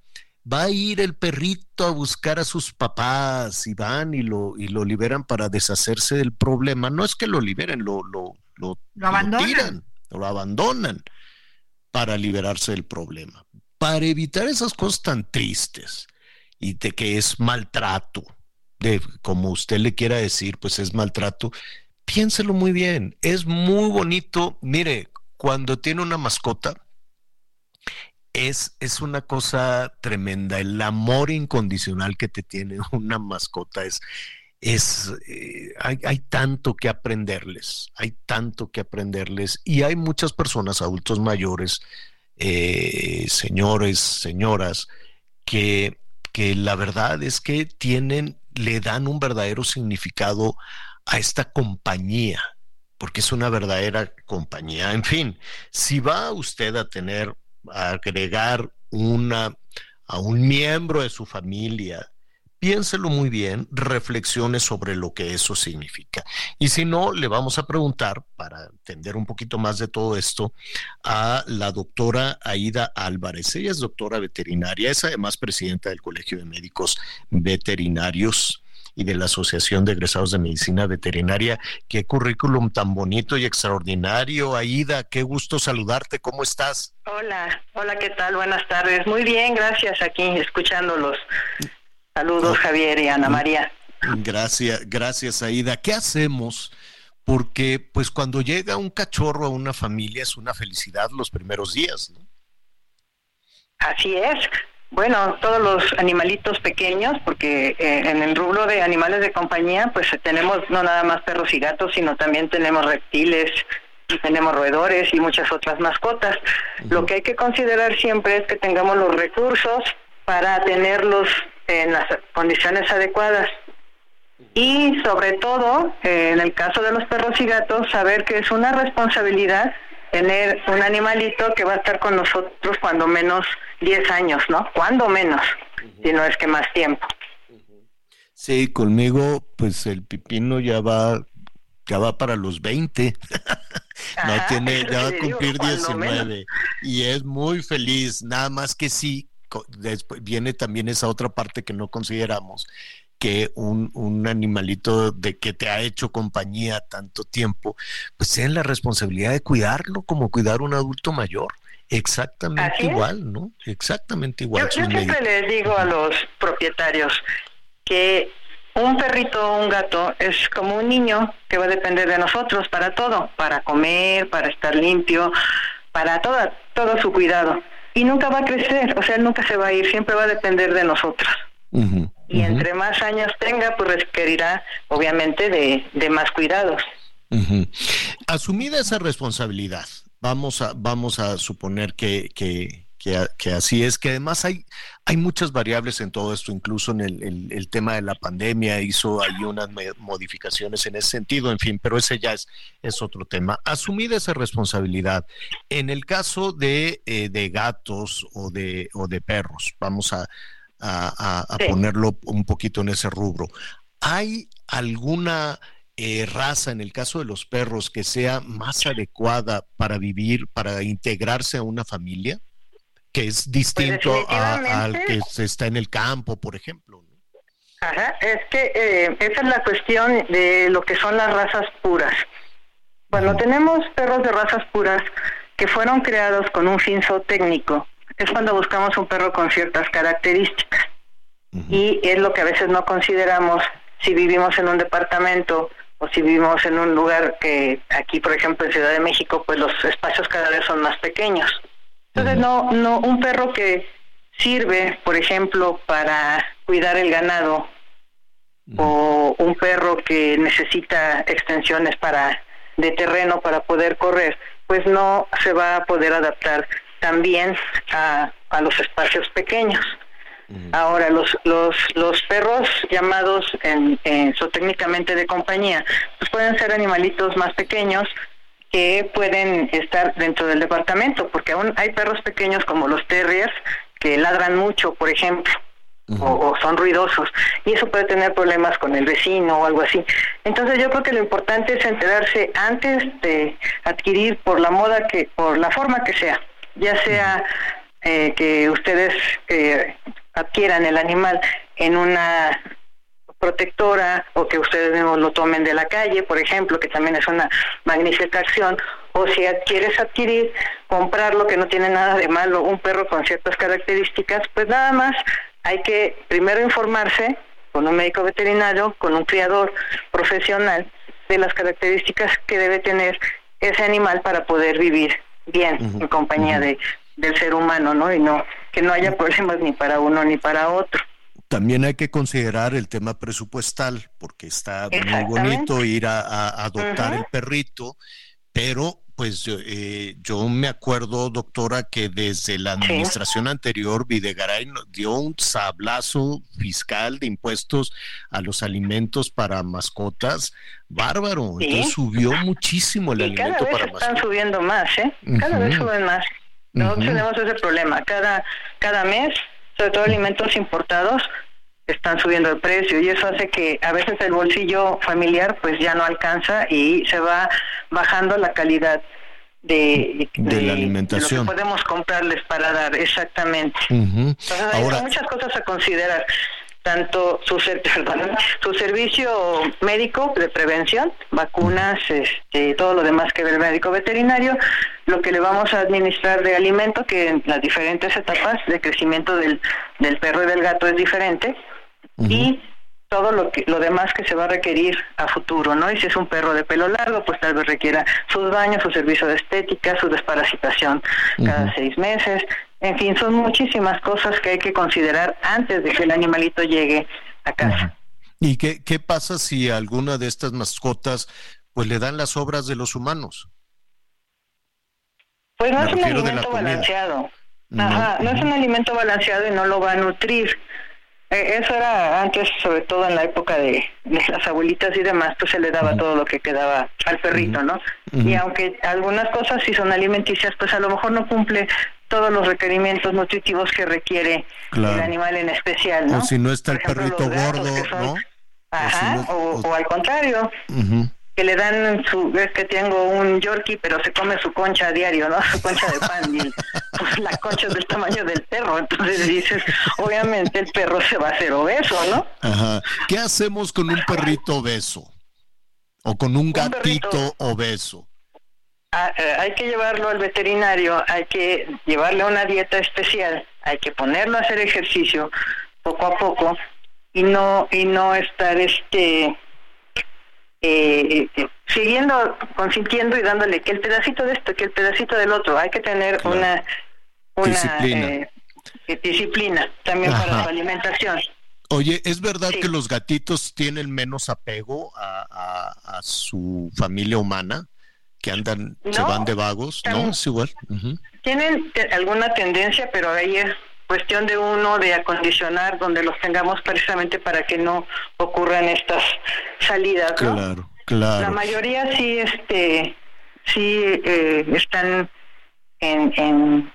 va a ir el perrito a buscar a sus papás y van y lo, y lo liberan para deshacerse del problema. No es que lo liberen, lo, lo, lo, abandonan. tiran, lo abandonan para liberarse del problema. Para evitar esas cosas tan tristes y de que es maltrato, de como usted le quiera decir, pues es maltrato, piénselo muy bien. Es muy bonito. Mire, cuando tiene una mascota, es, es, una cosa tremenda. El amor incondicional que te tiene (laughs) una mascota es, es eh, hay, tanto que aprenderles, hay tanto que aprenderles. Y hay muchas personas, adultos mayores, eh, señores, señoras, que, que la verdad es que tienen, le dan un verdadero significado a esta compañía porque es una verdadera compañía. En fin, si va usted a tener, a agregar una, a un miembro de su familia, piénselo muy bien, reflexione sobre lo que eso significa. Y si no, le vamos a preguntar, para entender un poquito más de todo esto, a la doctora Aida Álvarez. Ella es doctora veterinaria, es además presidenta del Colegio de Médicos Veterinarios y de la Asociación de Egresados de Medicina Veterinaria. Qué currículum tan bonito y extraordinario, Aida. Qué gusto saludarte. ¿Cómo estás? Hola, hola, ¿qué tal? Buenas tardes. Muy bien, gracias aquí escuchándolos. Saludos. Javier y Ana María. Gracias, gracias, Aida. ¿Qué hacemos? Porque pues cuando llega un cachorro a una familia es una felicidad los primeros días, ¿no? Así es. Bueno, todos los animalitos pequeños, porque eh, en el rubro de animales de compañía, pues tenemos no nada más perros y gatos, sino también tenemos reptiles, y tenemos roedores y muchas otras mascotas. Lo que hay que considerar siempre es que tengamos los recursos para tenerlos en las condiciones adecuadas. Y sobre todo, eh, en el caso de los perros y gatos, saber que es una responsabilidad tener un animalito que va a estar con nosotros cuando menos 10 años, ¿no? Cuando menos, si no es que más tiempo. Sí, conmigo, pues el pipino ya va, ya va para los 20. (laughs) no tiene, ya va a cumplir 19 y es muy feliz, nada más que sí, después viene también esa otra parte que no consideramos, que un, un, animalito de que te ha hecho compañía tanto tiempo, pues tienen la responsabilidad de cuidarlo como cuidar un adulto mayor. Exactamente igual, ¿no? Exactamente igual. Yo, siempre les digo a los propietarios que un perrito o un gato es como un niño que va a depender de nosotros para todo, para comer, para estar limpio, para toda, todo su cuidado. Y nunca va a crecer, o sea, nunca se va a ir, siempre va a depender de nosotros. y entre más años tenga, pues requerirá, obviamente, de, de más cuidados. Asumida esa responsabilidad, vamos a, vamos a suponer que, que, que, así es, que además hay, hay muchas variables en todo esto, incluso en el, el, tema de la pandemia hizo ahí unas modificaciones en ese sentido, en fin, pero ese ya es, es otro tema. Asumida esa responsabilidad, en el caso de, eh, de gatos o de, o de perros, vamos a, a, ponerlo un poquito en ese rubro, ¿hay alguna... Eh, raza, en el caso de los perros, que sea más adecuada para vivir, para integrarse a una familia? que es distinto al que se está en el campo, por ejemplo. Ajá, es que eh, esa es la cuestión de lo que son las razas puras. Cuando tenemos perros de razas puras que fueron creados con un fin zootécnico, es cuando buscamos un perro con ciertas características. Y es lo que a veces no consideramos si vivimos en un departamento o si vivimos en un lugar que aquí, por ejemplo, en Ciudad de México, pues los espacios cada vez son más pequeños. Entonces, no, no, un perro que sirve, por ejemplo, para cuidar el ganado, o un perro que necesita extensiones para de terreno para poder correr, pues no se va a poder adaptar también a, a los espacios pequeños. Ahora, los, los, los perros llamados en, en, técnicamente de compañía, pues pueden ser animalitos más pequeños que pueden estar dentro del departamento, porque aún hay perros pequeños como los terriers que ladran mucho, por ejemplo, o, son ruidosos, y eso puede tener problemas con el vecino o algo así. Entonces yo creo que lo importante es enterarse antes de adquirir por la moda que, por la forma que sea, ya sea eh, que ustedes eh, adquieran el animal en una protectora o que ustedes mismos lo tomen de la calle, por ejemplo, que también es una magnífica acción, o si quieres adquirir, comprarlo, que no tiene nada de malo, un perro con ciertas características, pues nada más hay que primero informarse con un médico veterinario, con un criador profesional de las características que debe tener ese animal para poder vivir bien en compañía de del ser humano, ¿no? Y no que no haya problemas ni para uno ni para otro. También hay que considerar el tema presupuestal, porque está muy bonito ir a, adoptar el perrito, pero pues eh, yo me acuerdo, doctora, que desde la administración anterior, Videgaray dio un sablazo fiscal de impuestos a los alimentos para mascotas bárbaro. Entonces subió muchísimo el alimento cada para vez Están subiendo más, ¿eh? Cada vez suben más. No tenemos ese problema. Cada, cada mes sobre todo alimentos importados, están subiendo el precio y eso hace que a veces el bolsillo familiar pues ya no alcanza y se va bajando la calidad de, la alimentación. lo que podemos comprarles para dar, exactamente. Entonces hay muchas cosas a considerar tanto su, (laughs) su servicio médico de prevención, vacunas, este, todo lo demás que ve el médico veterinario, lo que le vamos a administrar de alimento, que en las diferentes etapas de crecimiento del, del perro y del gato es diferente, y todo lo que lo demás que se va a requerir a futuro, ¿no? Y si es un perro de pelo largo, pues tal vez requiera sus baños, su servicio de estética, su desparasitación cada seis meses, en fin, son muchísimas cosas que hay que considerar antes de que el animalito llegue a casa. ¿Y qué, qué pasa si alguna de estas mascotas pues le dan las obras de los humanos? Pues no es un alimento balanceado. Ajá, no es un alimento balanceado y no lo va a nutrir. Eh, eso era antes, sobre todo en la época de, las abuelitas y demás, pues se le daba todo lo que quedaba al perrito, ¿no? Y aunque algunas cosas sí son alimenticias, pues a lo mejor no cumple todos los requerimientos nutritivos que requiere el animal en especial, ¿no? O si no está el perrito gordo, ¿no? Ajá, o, al contrario. Que le dan su, es que tengo un Yorkie, pero se come su concha a diario, ¿no? (laughs) Su concha de pan, y pues, la concha es del tamaño del perro. Entonces dices, obviamente el perro se va a hacer obeso, ¿no? Ajá. ¿Qué hacemos con un perrito obeso? O con un gatito obeso. Eh, hay que llevarlo al veterinario, hay que llevarle una dieta especial, hay que ponerlo a hacer ejercicio poco a poco y no y no estar este eh, siguiendo, consintiendo y dándole que el pedacito de esto, que el pedacito del otro. Hay que tener una, una disciplina, eh, disciplina también para su alimentación. Oye, ¿es verdad que los gatitos tienen menos apego a, a, su familia humana? Que andan, se van de vagos, ¿no? Es igual. Tienen alguna tendencia, pero ahí es cuestión de uno de acondicionar donde los tengamos precisamente para que no ocurran estas salidas. Claro, claro. La mayoría sí, este, sí eh, están en, en,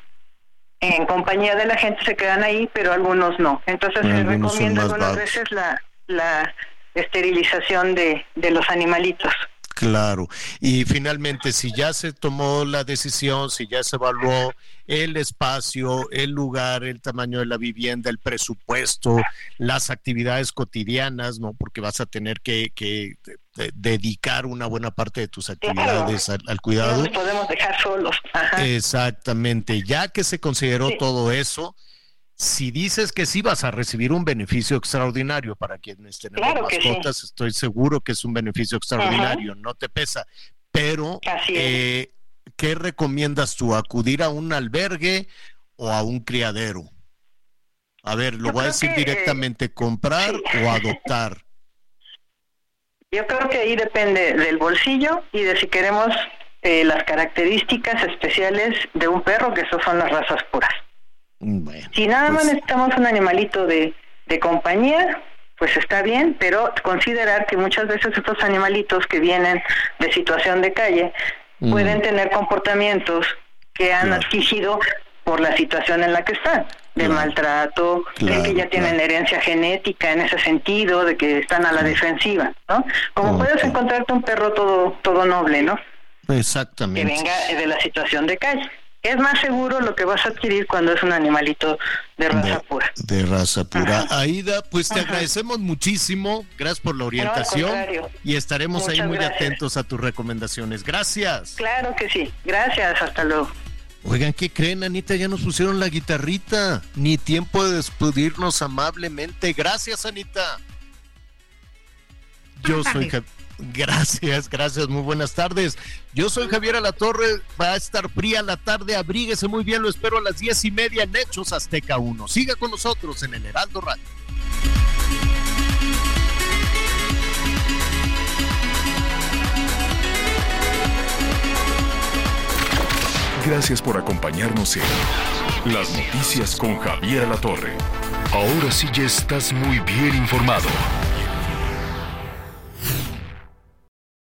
en, compañía de la gente, se quedan ahí, pero algunos no. Entonces se recomienda algunas veces la, la esterilización de, de los animalitos. Claro. Y finalmente, si ya se tomó la decisión, si ya se evaluó el espacio, el lugar, el tamaño de la vivienda, el presupuesto, las actividades cotidianas, ¿no? Porque vas a tener que, dedicar una buena parte de tus actividades al, cuidado. No nos podemos dejar solos. Exactamente. Ya que se consideró todo eso, si dices que sí vas a recibir un beneficio extraordinario para quienes tenemos mascotas, estoy seguro que es un beneficio extraordinario, no te pesa. Pero, eh, ¿qué recomiendas tú? ¿Acudir a un albergue o a un criadero? A ver, lo voy a decir directamente, comprar o adoptar. Yo creo que ahí depende del bolsillo y de si queremos eh, las características especiales de un perro, que eso son las razas puras. Si nada más pues necesitamos un animalito de, de compañía, pues está bien, pero considerar que muchas veces estos animalitos que vienen de situación de calle pueden tener comportamientos que han adquirido por la situación en la que están, de maltrato, de que ya tienen herencia genética en ese sentido, de que están a la defensiva, ¿no? Como puedes encontrarte un perro todo todo noble, ¿no? Exactamente. Que venga de la situación de calle es más seguro lo que vas a adquirir cuando es un animalito de raza pura. De raza pura. Aida, pues te agradecemos muchísimo. Gracias por la orientación. y estaremos ahí muy atentos a tus recomendaciones. Gracias. Claro que sí. Gracias. Hasta luego. Oigan, ¿qué creen, Anita? Ya nos pusieron la guitarrita. Ni tiempo de despedirnos amablemente. Gracias, Anita. Yo soy Gracias, gracias, muy buenas tardes. Yo soy Javier Alatorre, va a estar fría la tarde, abríguese muy bien, lo espero a las diez y media en Hechos Azteca 1. Siga con nosotros en el Heraldo Radio. Gracias por acompañarnos en Las Noticias con Javier Alatorre. Ahora sí ya estás muy bien informado.